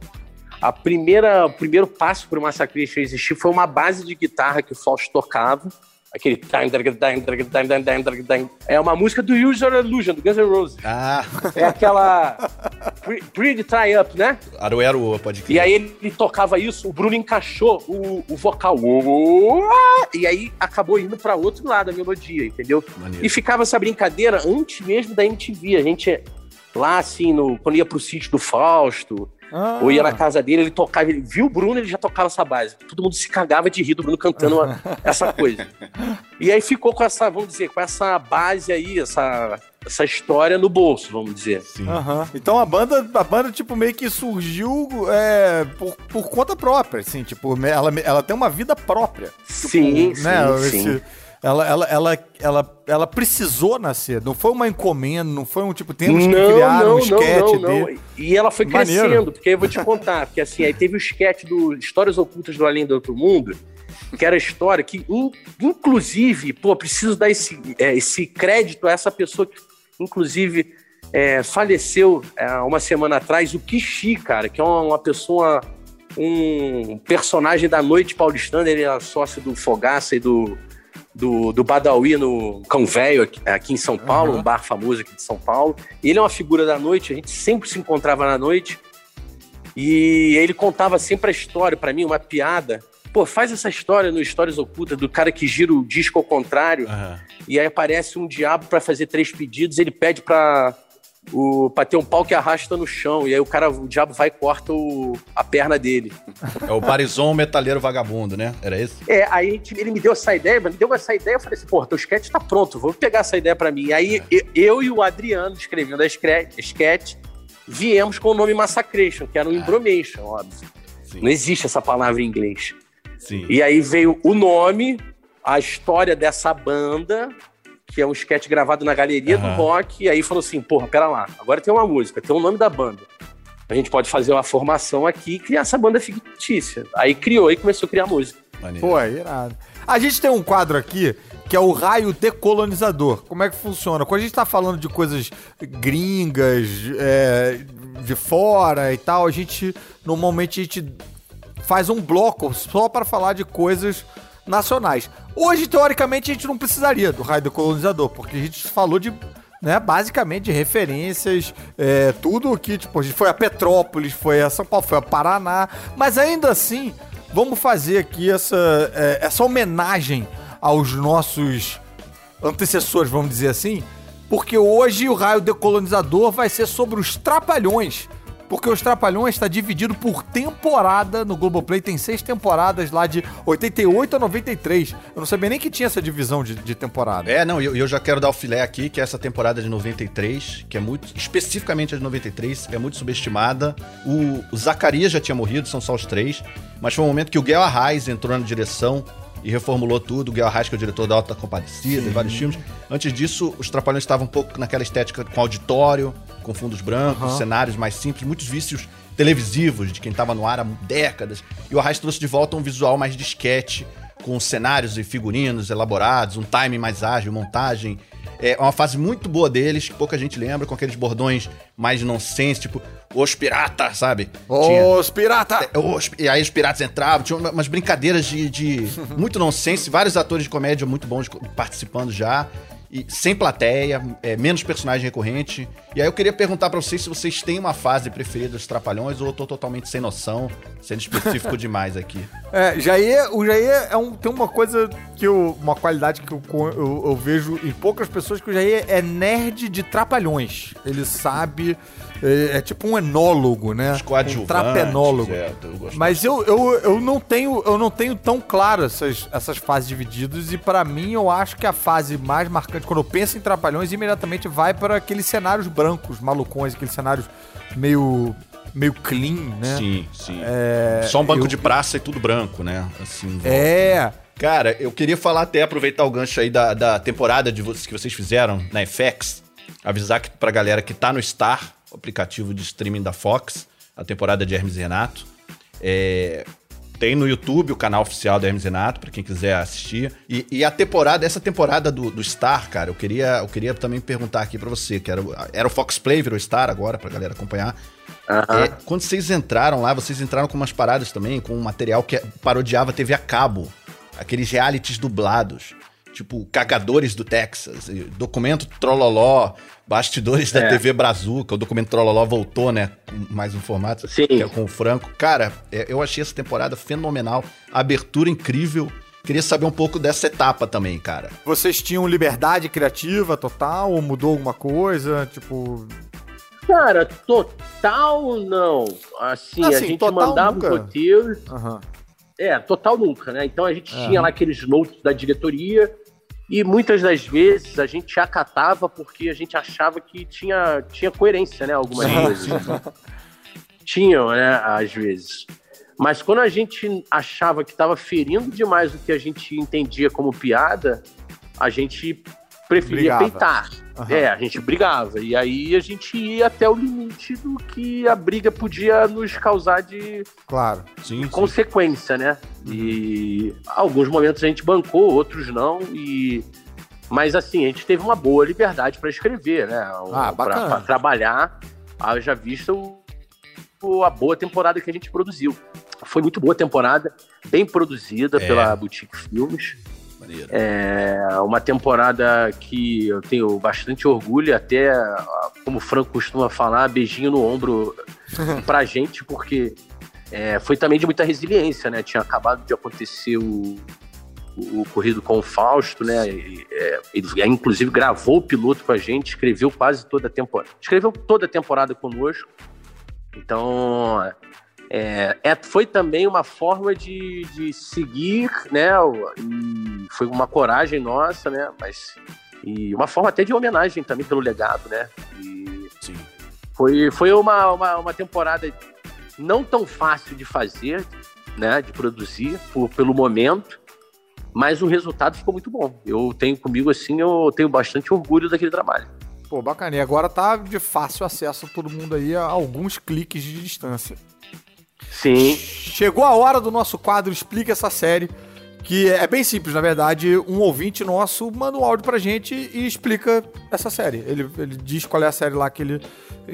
a primeira, o primeiro passo para o Massacration existir foi uma base de guitarra que o Fausto tocava, aquele time, time, time, time, time, time, time, time. é uma música do User Illusion do Guns N' Roses. Ah, É aquela Pretty Try Up, né? Aruero, pode crer. E aí ele tocava isso, o Bruno encaixou o, o vocal. E aí acabou indo para outro lado a melodia, entendeu? Maneiro. E ficava essa brincadeira antes mesmo da MTV. A gente lá assim, no, quando ia pro sítio do Fausto, Ah, ou ia na casa dele, ele tocava, ele viu o Bruno, ele já tocava essa base. Todo mundo se cagava de rir do Bruno cantando uma- essa coisa. E aí ficou com essa, vamos dizer, com essa base aí, essa, essa história no bolso, vamos dizer. Sim. Aham. Então a banda, a banda, tipo, meio que surgiu é, por, por conta própria, assim, tipo, me- ela, ela tem uma vida própria. Sim, né? sim, Esse- sim. Ela, ela, ela, ela, ela precisou nascer, não foi uma encomenda, não foi um tipo, temos que não, criar não, um não. dele. E ela foi Maneiro. crescendo, porque eu vou te contar, porque assim, aí teve o sketch do Histórias Ocultas do Além do Outro Mundo, que era a história que, in- inclusive, pô, preciso dar esse, é, esse crédito a essa pessoa que, inclusive, é, faleceu é, uma semana atrás, o Kishi, cara, que é uma, uma pessoa, um personagem da noite paulistana, ele é sócio do Fogaça e do, do, do Badawi no Cão Velho, aqui, aqui em São Paulo, Uhum. um bar famoso aqui de São Paulo. E ele é uma figura da noite, a gente sempre se encontrava na noite. E ele contava sempre a história pra mim, uma piada. Pô, faz essa história no Histórias Ocultas do cara que gira o disco ao contrário. Aham. E aí aparece um diabo pra fazer três pedidos, ele pede pra, o, pra ter um pau que arrasta no chão. E aí o cara, o diabo vai e corta o, a perna dele. É o Barizon Metaleiro Vagabundo, né? Era esse? É, aí ele me deu essa ideia, me deu essa ideia, eu falei assim, porra, teu sketch tá pronto, vou pegar essa ideia pra mim. Aí eu, eu e o Adriano, escrevendo a sketch, viemos com o nome Massacration, que era um embromation, óbvio. Sim. Não existe essa palavra em inglês. Sim. E aí veio o nome, a história dessa banda, que é um sketch gravado na galeria do Aham. rock, e aí falou assim, porra, pera lá, agora tem uma música, tem o nome da banda. A gente pode fazer uma formação aqui e criar essa banda fictícia. Aí criou e começou a criar música. Maneiro. Pô, é irado. A gente tem um quadro aqui que é o raio decolonizador. Como é que funciona? Quando a gente tá falando de coisas gringas, é, de fora e tal, a gente normalmente a gente faz um bloco só para falar de coisas nacionais. Hoje, teoricamente, a gente não precisaria do raio decolonizador, porque a gente falou de né, basicamente de referências, é, tudo que, tipo, foi a Petrópolis, foi a São Paulo, foi a Paraná, mas ainda assim, vamos fazer aqui essa, é, essa homenagem aos nossos antecessores, vamos dizer assim, porque hoje o raio decolonizador vai ser sobre os trapalhões. Porque os Trapalhões está dividido por temporada no Globoplay. Tem seis temporadas lá de 88 a 93. Eu não sabia nem que tinha essa divisão de, de temporada. É, não, e eu, eu já quero dar o filé aqui, que é essa temporada de 93, que é muito. Especificamente a de 93, é muito subestimada. O, o Zacarias já tinha morrido, são só os três. Mas foi um momento que o Guel Arraes entrou na direção e reformulou tudo. O Guel Arraes, que é o diretor da Alta Compadecida e vários filmes. Antes disso, os Trapalhões estavam um pouco naquela estética com auditório, com fundos brancos, Aham. cenários mais simples, muitos vícios televisivos de quem estava no ar há décadas. E o Arraes trouxe de volta um visual mais sketch, com cenários e figurinos elaborados, um timing mais ágil, montagem. É uma fase muito boa deles, que pouca gente lembra, com aqueles bordões mais nonsense, tipo, os piratas, sabe? Tinha- Os pirata! é, os- e aí os piratas entravam, tinha uma- umas brincadeiras de, de muito nonsense, vários atores de comédia muito bons participando já. E sem plateia, é, menos personagem recorrente. E aí eu queria perguntar pra vocês se vocês têm uma fase preferida dos Trapalhões ou eu tô totalmente sem noção, sendo específico demais aqui. É, Jair, o Jair é um, tem uma coisa que eu. Uma qualidade que eu, eu, eu vejo em poucas pessoas que o Jair é nerd de trapalhões. Ele sabe. É, é tipo um enólogo, né? Um trapenólogo. é, eu Mas eu, eu, eu não tenho eu não tenho tão claro essas, essas fases divididas e pra mim eu acho que a fase mais marcante quando eu penso em trapalhões imediatamente vai para aqueles cenários brancos, malucões, aqueles cenários meio meio clean, né? Sim, sim. Só um banco eu- de praça e tudo branco, né? Assim, É. Cara, eu queria falar até, aproveitar o gancho aí da, da temporada de vocês, que vocês fizeram na FX, avisar que, pra galera que tá no Star, o aplicativo de streaming da Fox, a temporada de Hermes e Renato. É, tem no YouTube o canal oficial do Hermes Renato, pra quem quiser assistir. E, e a temporada, essa temporada do, do Star, cara, eu queria, eu queria também perguntar aqui pra você, que era, o- era o Fox Play, virou Star agora, pra galera acompanhar. Aham. É, quando vocês entraram lá, vocês entraram com umas paradas também, com um material que parodiava TV a cabo. Aqueles realities dublados. Tipo, Cagadores do Texas, Documento Trololó, Bastidores da É. TV Brazuca. O Documento Trololó voltou, né? Com mais um formato. Sim. Que é com o Franco. Cara, é, eu achei essa temporada fenomenal. A abertura incrível. Queria saber um pouco dessa etapa também, cara. Vocês tinham liberdade criativa total ou mudou alguma coisa? Tipo. Cara, total não. Assim, a Assim, gente total mandava nunca. o roteiro. Aham. É, total nunca, né? Então a gente Aham. tinha lá aqueles notes da diretoria e muitas das vezes a gente acatava porque a gente achava que tinha, tinha coerência, né? Algumas vezes. Tinham, né? Às vezes. Mas quando a gente achava que estava ferindo demais o que a gente entendia como piada, a gente preferia Brigava. peitar. Aham. É, a gente brigava. E aí a gente ia até o limite do que a briga podia nos causar de Claro. Sim, consequência, né? E alguns momentos a gente bancou, outros não. E mas assim a gente teve uma boa liberdade para escrever, né? Ah, pra trabalhar. Haja vista o, o- a boa temporada que a gente produziu. Foi muito boa temporada, bem produzida É. pela Boutique Filmes. Maneiro. É uma temporada que eu tenho bastante orgulho, até, como o Franco costuma falar, beijinho no ombro pra gente, porque é, foi também de muita resiliência, né? Tinha acabado de acontecer o, o, o corrido com o Fausto, né? E, é, ele inclusive gravou o piloto com a gente, escreveu quase toda a temporada. Escreveu toda a temporada conosco. Então, é, é- foi também uma forma de, de seguir, né? E foi uma coragem nossa, né? Mas e uma forma até de homenagem também pelo legado, né? E Sim. foi, foi uma, uma, uma temporada não tão fácil de fazer, né? De produzir por, pelo momento, mas o resultado ficou muito bom. Eu tenho comigo assim, eu tenho bastante orgulho daquele trabalho. Pô, bacana. E agora tá de fácil acesso a todo mundo aí a alguns cliques de distância. Sim. Chegou a hora do nosso quadro Explica essa série, que é bem simples, na verdade. Um ouvinte nosso manda um áudio pra gente e explica essa série. Ele, ele diz qual é a série lá que ele,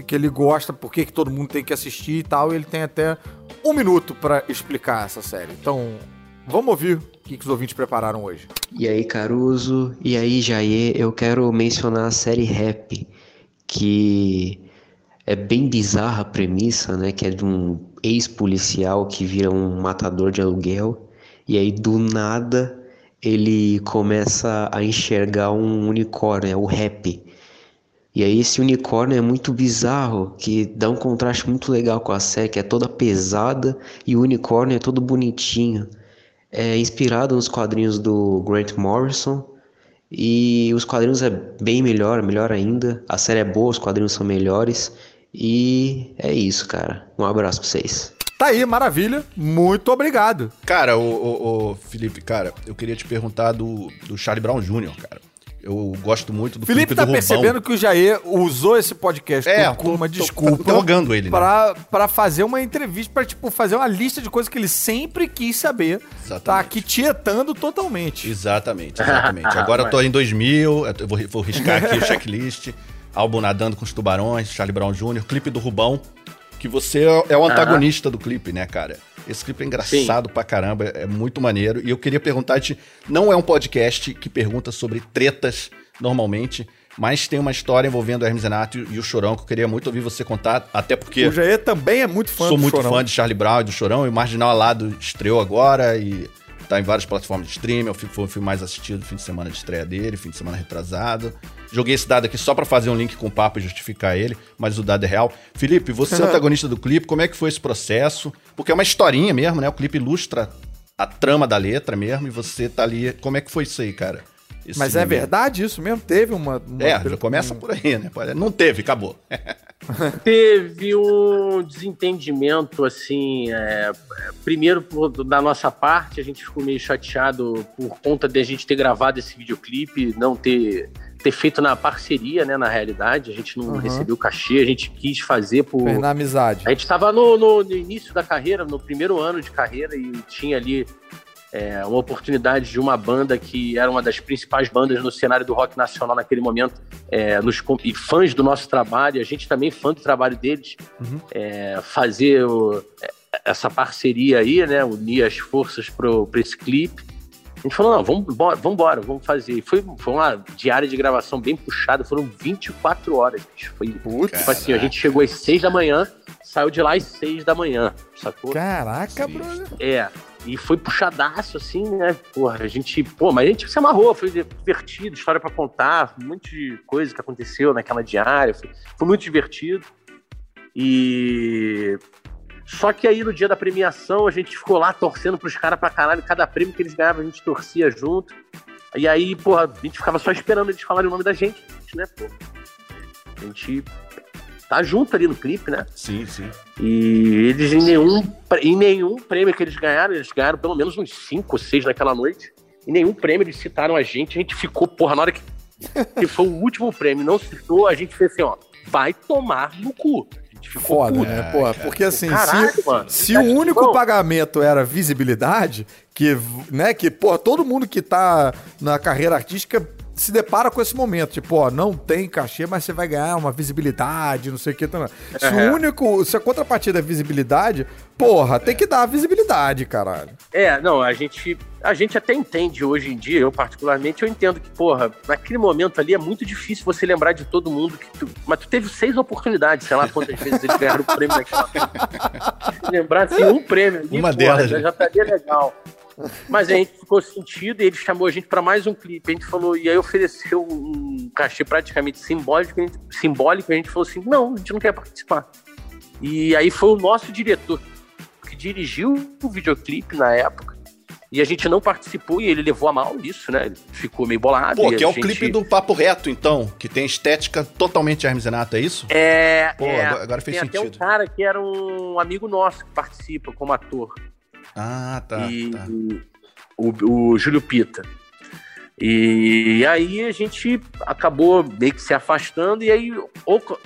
que ele gosta, por que que todo mundo tem que assistir e tal. E ele tem até um minuto pra explicar essa série. Então, Vamos ouvir o que, que os ouvintes prepararam hoje. E aí, Caruso, e aí, Jair, eu quero mencionar a série Rap, que é bem bizarra a premissa, né? Que é de um ex-policial que vira um matador de aluguel, e aí do nada ele começa a enxergar um unicórnio, é o Rap. E aí esse unicórnio é muito bizarro, que dá um contraste muito legal com a série, que é toda pesada e o unicórnio é todo bonitinho. É inspirado nos quadrinhos do Grant Morrison e os quadrinhos é bem melhor, melhor ainda. A série é boa, os quadrinhos são melhores e é isso, cara. Um abraço pra vocês. Tá aí, maravilha. Muito obrigado. Cara, o, o, o Felipe, cara, eu queria te perguntar do, do Charlie Brown Jr., cara. Eu gosto muito do Felipe clipe tá do percebendo que o Jair usou esse podcast É, como tô- uma tô desculpa interrogando ele, né? pra, pra fazer uma entrevista, pra tipo, fazer uma lista de coisas que ele sempre quis saber. Exatamente. Tá aqui tietando totalmente. Exatamente, exatamente. Agora eu tô em 2000, eu vou, vou riscar aqui o checklist. Álbum Nadando com os Tubarões, Charlie Brown Jr., clipe do Rubão, que você é o antagonista do clipe, né, cara? Esse clipe é engraçado pra caramba, é muito maneiro. E eu queria perguntar-te, não é um podcast que pergunta sobre tretas normalmente, mas tem uma história envolvendo o Hermes Renato e o Chorão que eu queria muito ouvir você contar, até porque... O Jair também é muito fã Sou do muito Chorão. fã de Charlie Brown e do Chorão. E o Marginal Alado estreou agora e tá em várias plataformas de streaming. Foi o filme mais assistido fim de semana de estreia dele, fim de semana retrasado. Joguei esse dado aqui só pra fazer um link com o papo e justificar ele, mas o dado é real. Felipe, você é antagonista do clipe, como é que foi esse processo? Porque é uma historinha mesmo, né? O clipe ilustra a trama da letra mesmo e você tá ali. Como é que foi isso aí, cara? Esse Mas é momento? verdade isso mesmo? Teve uma. uma- É, já começa por aí, né? Não teve, acabou. Teve um desentendimento, assim, é, é, primeiro por- da nossa parte, a gente ficou meio chateado por conta de a gente ter gravado esse videoclipe, não ter, ter feito na parceria, né, na realidade, a gente não Uhum. recebeu cachê, a gente quis fazer por... Na amizade. A gente estava no, no- no início da carreira, no primeiro ano de carreira, e tinha ali é, uma oportunidade de uma banda que era uma das principais bandas no cenário do rock nacional naquele momento, é, nos, e fãs do nosso trabalho, e a gente também fã do trabalho deles, Uhum. é, fazer o- é, essa parceria aí, né, unir as forças para esse clipe. A gente falou, não, vamos embora, vamos, embora, vamos fazer. E foi, foi uma diária de gravação bem puxada, foram 24 horas. bicho. Foi, tipo assim, a gente chegou às 6 da manhã, saiu de lá às 6 da manhã, sacou? Caraca, brother. É, e foi puxadaço, assim, né? Porra, a gente, pô, mas a gente se amarrou, foi divertido, história pra contar, um monte de coisa que aconteceu naquela diária, foi, foi muito divertido. E. Só que aí no dia da premiação a gente ficou lá torcendo pros caras pra caralho, cada prêmio que eles ganhavam a gente torcia junto. E aí, porra, a gente ficava só esperando eles falarem o nome da gente, né, pô? A gente tá junto ali no clipe, né? Sim, sim. E eles em nenhum, em nenhum prêmio que eles ganharam, eles ganharam pelo menos uns 5 ou 6 naquela noite. Em nenhum prêmio eles citaram a gente, a gente ficou, porra, na hora que, que foi o último prêmio, não citou, a gente fez assim, ó, vai tomar no cu. Gente ficou Foda, puto. né? Pô, porque assim, Caralho, se, mano. se o único Bom, pagamento era visibilidade, que, né, que, pô, todo mundo que tá na carreira artística se depara com esse momento, tipo, ó, não tem cachê, mas você vai ganhar uma visibilidade, não sei o que. Tá, se É. o único, se a contrapartida é visibilidade, porra, tem que dar visibilidade, caralho. É, não, a gente, a gente até entende hoje em dia, eu particularmente, eu entendo que, porra, naquele momento ali é muito difícil você lembrar de todo mundo que tu, mas tu teve seis oportunidades, sei lá quantas vezes eles ganharam o prêmio naquela. Se lembrar assim, um prêmio ali, Uma porra, delas, já, né? já estaria legal. Mas a gente ficou sentido e ele chamou a gente para mais um clipe. A gente falou, e aí ofereceu um cachê praticamente simbólico. A gente, simbólico, a gente falou assim: não, a gente não quer participar. E aí foi o nosso diretor que dirigiu o videoclipe na época. E a gente não participou e ele levou a mal isso, né? Ele ficou meio bolado. Pô, que é o gente- clipe do Papo Reto, então, que tem estética totalmente Hermes e Renato, é isso? É, Pô, é, agora- agora fez tem até um sentido. cara que era um amigo nosso que participa como ator. Ah, tá, e tá. O, o Júlio Pita. E aí a gente acabou meio que se afastando, e aí,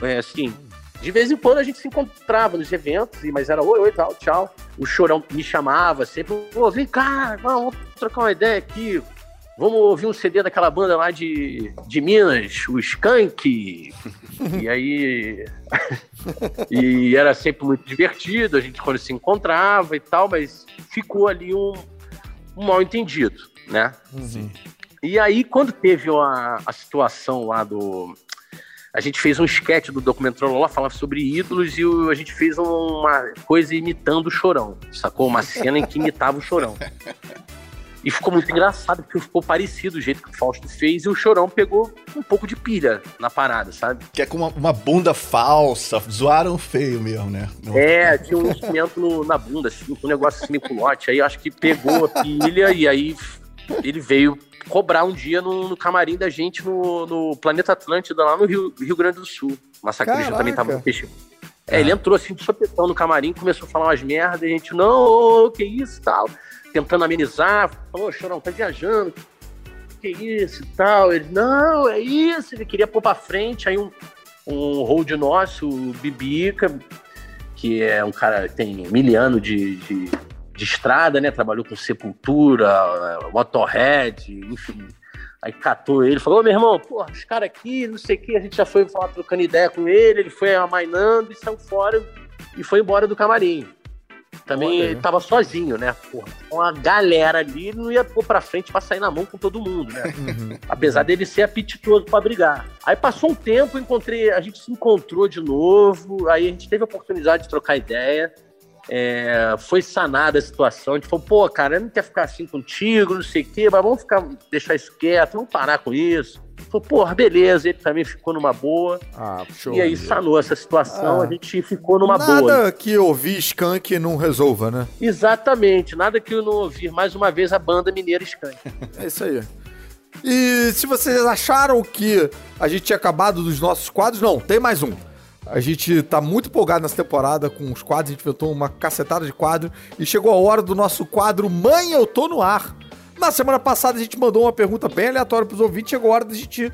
é, assim, de vez em quando a gente se encontrava nos eventos, e- mas era oi, oi, tal, tchau. O Chorão me chamava sempre, ô, vem cá, vamos trocar uma ideia aqui. Vamos ouvir um CD daquela banda lá de, de Minas, o Skank. e aí. e era sempre muito divertido, a gente quando se encontrava e tal, mas ficou ali um, um mal entendido, né? E aí, quando teve a, a situação lá do. A gente fez um sketch do documentário lá, falava sobre ídolos, e a gente fez uma coisa imitando o chorão, sacou? Uma cena em que imitava o chorão. E ficou muito engraçado, porque ficou parecido o jeito que o Fausto fez, e o chorão pegou um pouco de pilha na parada, sabe? Que é com uma, uma bunda falsa. Zoaram feio mesmo, né? Não- É, tinha um instrumento no- na bunda, assim, um negócio assim, culote. Aí acho que pegou a pilha e aí ele veio cobrar um dia no, no camarim da gente no, no Planeta Atlântida, lá no Rio, Rio Grande do Sul. Massacrista também tava no festival. É, ele entrou assim, de sopetão no camarim, começou a falar umas merdas, e a gente, não, que isso e tal. Tentando amenizar, falou, Chorão, tá viajando, que isso e tal. Ele, não, é isso, ele queria pôr pra frente, aí um, um hold nosso, o Bibica, que é um cara que tem mil anos de, de, de estrada, né? Trabalhou com Sepultura, eh, Motorhead, enfim. Aí catou ele, falou, ô meu irmão, porra, os caras aqui, não sei o que, a gente já foi falar trocando ideia com ele, ele foi amainando e saiu fora e foi embora do camarim. Também Olha tava sozinho, né? Porra, uma galera ali, não ia pôr pra frente pra sair na mão com todo mundo, né? Apesar dele ser apetitoso pra brigar. Aí passou um tempo, encontrei, a gente se encontrou de novo, aí a gente teve a oportunidade de trocar ideia. É, foi sanada a situação. A gente falou, pô, cara, eu não quero ficar assim contigo, não sei o quê, mas vamos ficar, deixar isso quieto, vamos parar com isso. Falou, porra, beleza, ele também ficou numa boa. Ah, show. e aí sanou essa situação, Ah. a gente ficou numa Nada boa. que ouvir Skank não resolva, né? Exatamente, nada que eu não ouvir mais uma vez a banda mineira Skank. É isso aí. E se vocês acharam que a gente tinha acabado dos nossos quadros, não, tem mais um. A gente tá muito empolgado nessa temporada com os quadros, a gente inventou uma cacetada de quadro e chegou a hora do nosso quadro Mãe, eu tô no ar. Na semana passada a gente mandou uma pergunta bem aleatória pros ouvintes, chegou a hora da gente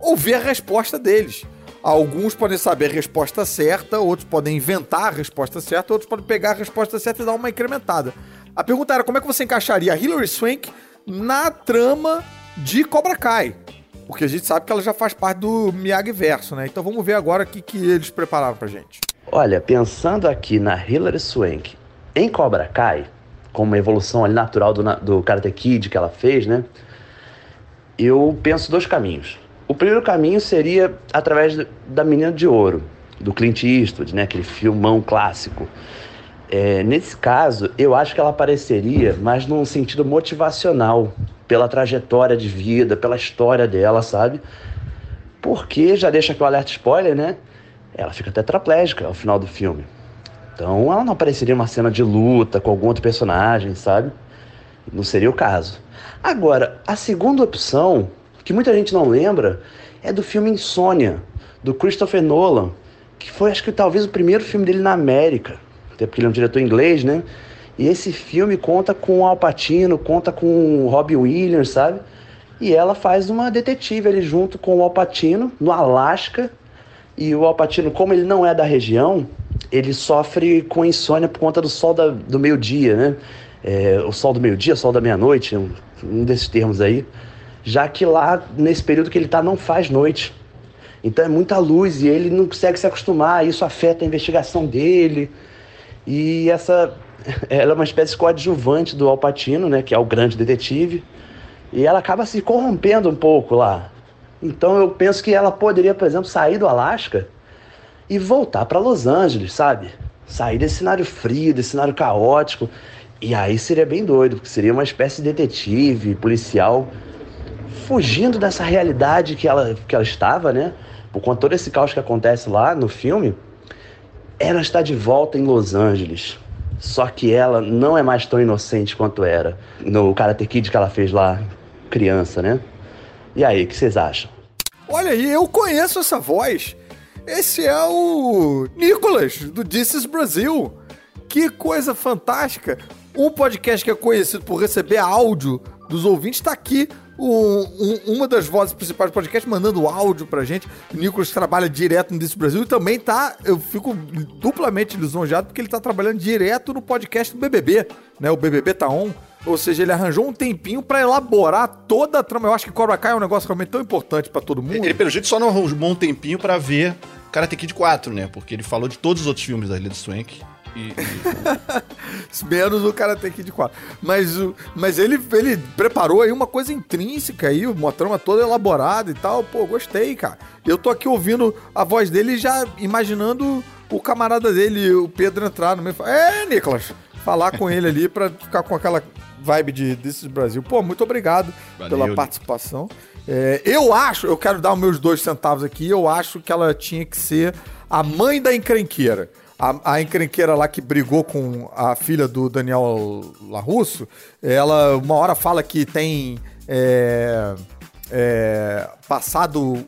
ouvir a resposta deles. Alguns podem saber a resposta certa, outros podem inventar a resposta certa, outros podem pegar a resposta certa e dar uma incrementada. A pergunta era como é que você encaixaria a Hilary Swank na trama de Cobra Kai? Porque a gente sabe que ela já faz parte do Miyagi Verso, né? Então vamos ver agora o que, que eles prepararam pra gente. Olha, pensando aqui na Hilary Swank em Cobra Kai, como uma evolução ali natural do, do Karate Kid que ela fez, né? Eu penso dois caminhos. O primeiro caminho seria através da Menina de Ouro, do Clint Eastwood, né? Aquele filmão clássico. É, nesse caso, eu acho que ela apareceria mais num sentido motivacional, pela trajetória de vida, pela história dela, sabe? Porque, já deixa aqui o alerta spoiler, né? Ela fica tetraplégica ao final do filme. Então ela não apareceria uma cena de luta com algum outro personagem, sabe? Não seria o caso. Agora, a segunda opção, que muita gente não lembra, é do filme Insônia, do Christopher Nolan, que foi acho que talvez o primeiro filme dele na América, até porque ele é um diretor inglês, né? E esse filme conta com o Al Pacino, conta com o Robbie Williams, sabe? E ela faz uma detetive ali junto com o Al Pacino, no Alasca, e o Alpatino, como ele não é da região, ele sofre com insônia por conta do sol da- do meio-dia, né? É, o sol do meio-dia, sol da meia-noite, um, um desses termos aí. Já que lá, nesse período que ele tá, não faz noite. Então é muita luz e ele não consegue se acostumar, isso afeta a investigação dele. E essa ela é uma espécie coadjuvante do Alpatino, né, que é o grande detetive. E ela acaba se corrompendo um pouco lá. Então eu penso que ela poderia, por exemplo, sair do Alasca e voltar para Los Angeles, sabe? Sair desse cenário frio, desse cenário caótico. E aí seria bem doido, porque seria uma espécie de detetive, policial, fugindo dessa realidade que ela, que ela estava, né? Por conta todo esse caos que acontece lá no filme, ela está de volta em Los Angeles. Só que ela não é mais tão inocente quanto era no Karate Kid que ela fez lá, criança, né? E aí, o que vocês acham? Olha aí, eu conheço essa voz. Esse é o Nicolas, do This is Brasil. Que coisa fantástica. Um podcast que é conhecido por receber áudio dos ouvintes está aqui. Um- um- uma das vozes principais do podcast mandando áudio pra gente. O Nicolas trabalha direto no is Brasil e também tá. Eu fico duplamente lisonjeado porque ele tá trabalhando direto no podcast do BBB, né? O BBB tá on. Ou seja, ele arranjou um tempinho pra elaborar toda a trama. Eu acho que Cobra Kai é um negócio realmente tão importante pra todo mundo. Ele, pelo jeito, só não arrumou um tempinho pra ver Karate Kid 4, né? Porque ele falou de todos os outros filmes da Hilary Swank. E, Menos o cara tem que ir de quatro. Mas, mas ele, ele preparou aí uma coisa intrínseca aí, uma trama toda elaborada e tal. Pô, gostei, cara. Eu tô aqui ouvindo a voz dele já imaginando o camarada dele, o Pedro, entrar no meio. e falar, É, Nicolas, falar com ele ali pra ficar com aquela vibe de This is Brasil. Pô, muito obrigado Valeu, pela participação. É, eu acho, eu quero dar os meus dois centavos aqui, eu acho que ela tinha que ser a mãe da encrenqueira. A, a encrenqueira lá que brigou com a filha do Daniel Larusso, ela uma hora fala que tem é, é, passado.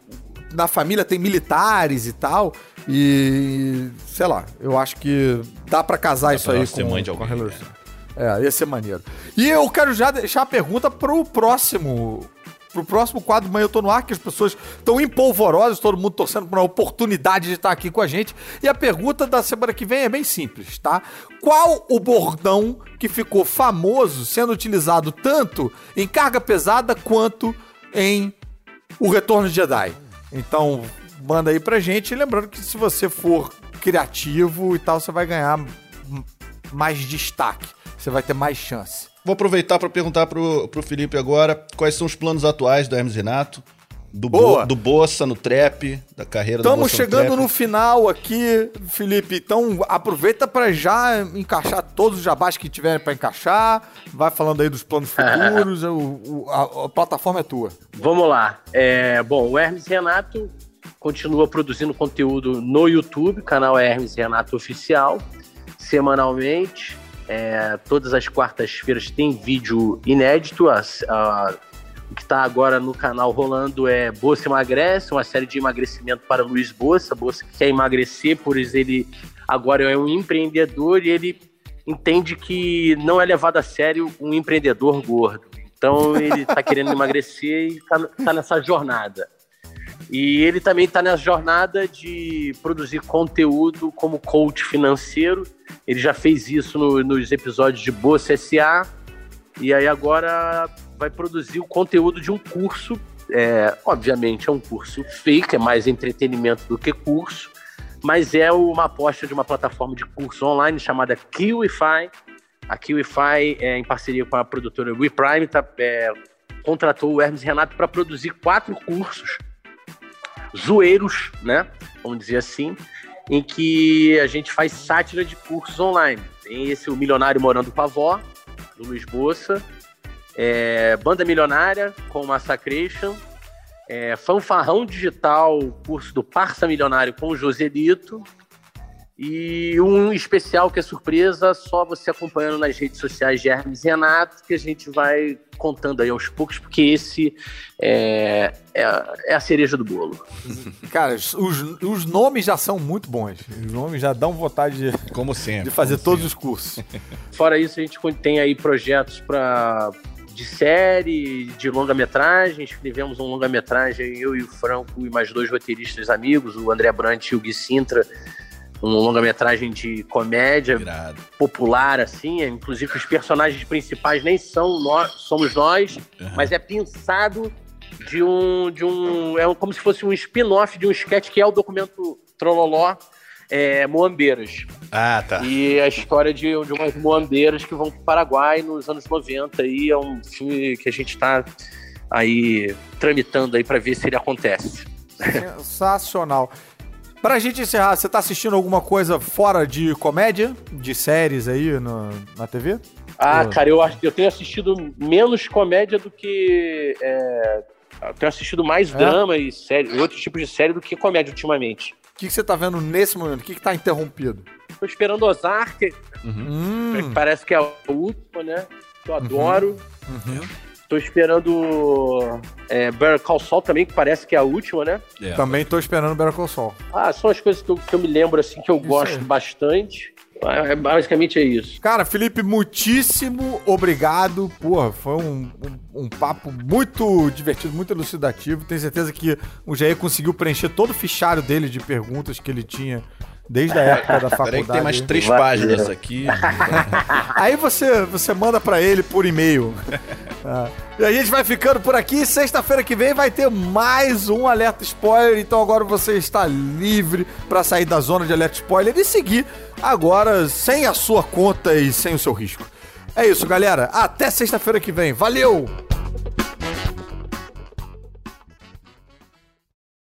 Na família tem militares e tal. E sei lá, eu acho que dá pra casar isso pra aí com, mãe de com a alguém, Hillary Swank. É, ia ser maneiro. E eu quero já deixar a pergunta pro próximo. Pro próximo quadro Mãe Eu Tô No Ar, que as pessoas estão empolvorosas, todo mundo torcendo por uma oportunidade de estar aqui com a gente. E a pergunta da semana que vem é bem simples, tá? Qual o bordão que ficou famoso sendo utilizado tanto em carga pesada quanto em O Retorno de Jedi? Então, manda aí pra gente. Lembrando que se você for criativo e tal, você vai ganhar mais destaque. Você vai ter mais chance. Vou aproveitar para perguntar pro, pro Felipe agora quais são os planos atuais do Hermes Renato, do, Boa. Bo, do Bossa no trap, da carreira do Estamos Bossa chegando no no trap. final aqui, Felipe. Então aproveita para já encaixar todos os jabás que tiverem para encaixar. Vai falando aí dos planos futuros. o- o- a, a plataforma é tua. Vamos lá. É, bom, o Hermes Renato continua produzindo conteúdo no YouTube, canal Hermes Renato Oficial, semanalmente. É, todas as quartas-feiras tem vídeo inédito. As- a- o que está agora no canal rolando é Bolsa Emagrece, uma série de emagrecimento para Luiz Bolsa. Bolsa que quer emagrecer, por isso ele agora é um empreendedor e ele entende que não é levado a sério um empreendedor gordo. Então ele está querendo emagrecer e está nessa jornada. E ele também está nessa jornada de produzir conteúdo como coach financeiro. Ele já fez isso no- nos episódios de Bolsa SA. E aí agora vai produzir o conteúdo de um curso. É, obviamente é um curso fake, é mais entretenimento do que curso. Mas é uma aposta de uma plataforma de curso online chamada Kiwify. A Kiwify, é, em parceria com a produtora WePrime, tá, é, contratou o Hermes Renato para produzir quatro cursos zoeiros, né? Vamos dizer assim, em que a gente faz sátira de cursos online. Tem esse O Milionário Morando com a Avó, do Luiz Bossa, é, Banda Milionária, com Massacration, é, Fanfarrão Digital, curso do Parça Milionário com o Joselito, e um especial que é surpresa, só você acompanhando nas redes sociais de Hermes Renato, que a gente vai contando aí aos poucos, porque esse é, é, é a cereja do bolo. Cara, os, os nomes já são muito bons. Os nomes já dão vontade de, Como sempre. de fazer como todos sempre. os cursos. Fora isso, a gente tem aí projetos para de série, de longa-metragem. Escrevemos um longa-metragem, eu e o Franco e mais dois roteiristas amigos, o André Brant e o Gui Sintra. Um longa-metragem de comédia Irado. popular, assim. Inclusive, os personagens principais nem são nós, somos nós, Uhum. mas é pensado de um. De um é como se fosse um spin-off de um sketch que é o documento Trololó é, Moambeiras. Ah, tá. E a história de, de umas moambeiras que vão para o Paraguai nos anos 90. E é um filme que a gente está aí tramitando aí para ver se ele acontece. Sensacional. Pra gente encerrar, você tá assistindo alguma coisa fora de comédia? De séries aí no- na TV? Ah, Pô. cara, eu, acho- eu tenho assistido menos comédia do que. é, eu tenho assistido mais É? drama e série, outros tipos de série do que comédia ultimamente. O que, que você tá vendo nesse momento? O que, que tá interrompido? Tô esperando Ozark, Hum, que parece que é a última, né? Eu adoro. uhum. Tô esperando é, Better Call Saul também, que parece que é a última, né? É. Também tô esperando Better Call Saul. Ah, são as coisas que eu, que eu me lembro, assim, que eu gosto aí. bastante. É, basicamente é isso. Cara, Felipe, muitíssimo obrigado. Porra, foi um, um, um papo muito divertido, muito elucidativo. Tenho certeza que o Jair conseguiu preencher todo o fichário dele de perguntas que ele tinha desde a época da faculdade. Peraí que tem mais três páginas aqui. Aí você, você manda pra ele por e-mail. Ah, E a gente vai ficando por aqui. Sexta-feira que vem vai ter mais um alerta spoiler. Então agora você está livre para sair da zona de alerta spoiler e seguir agora sem a sua conta e sem o seu risco. É isso, galera. Até sexta-feira que vem. Valeu!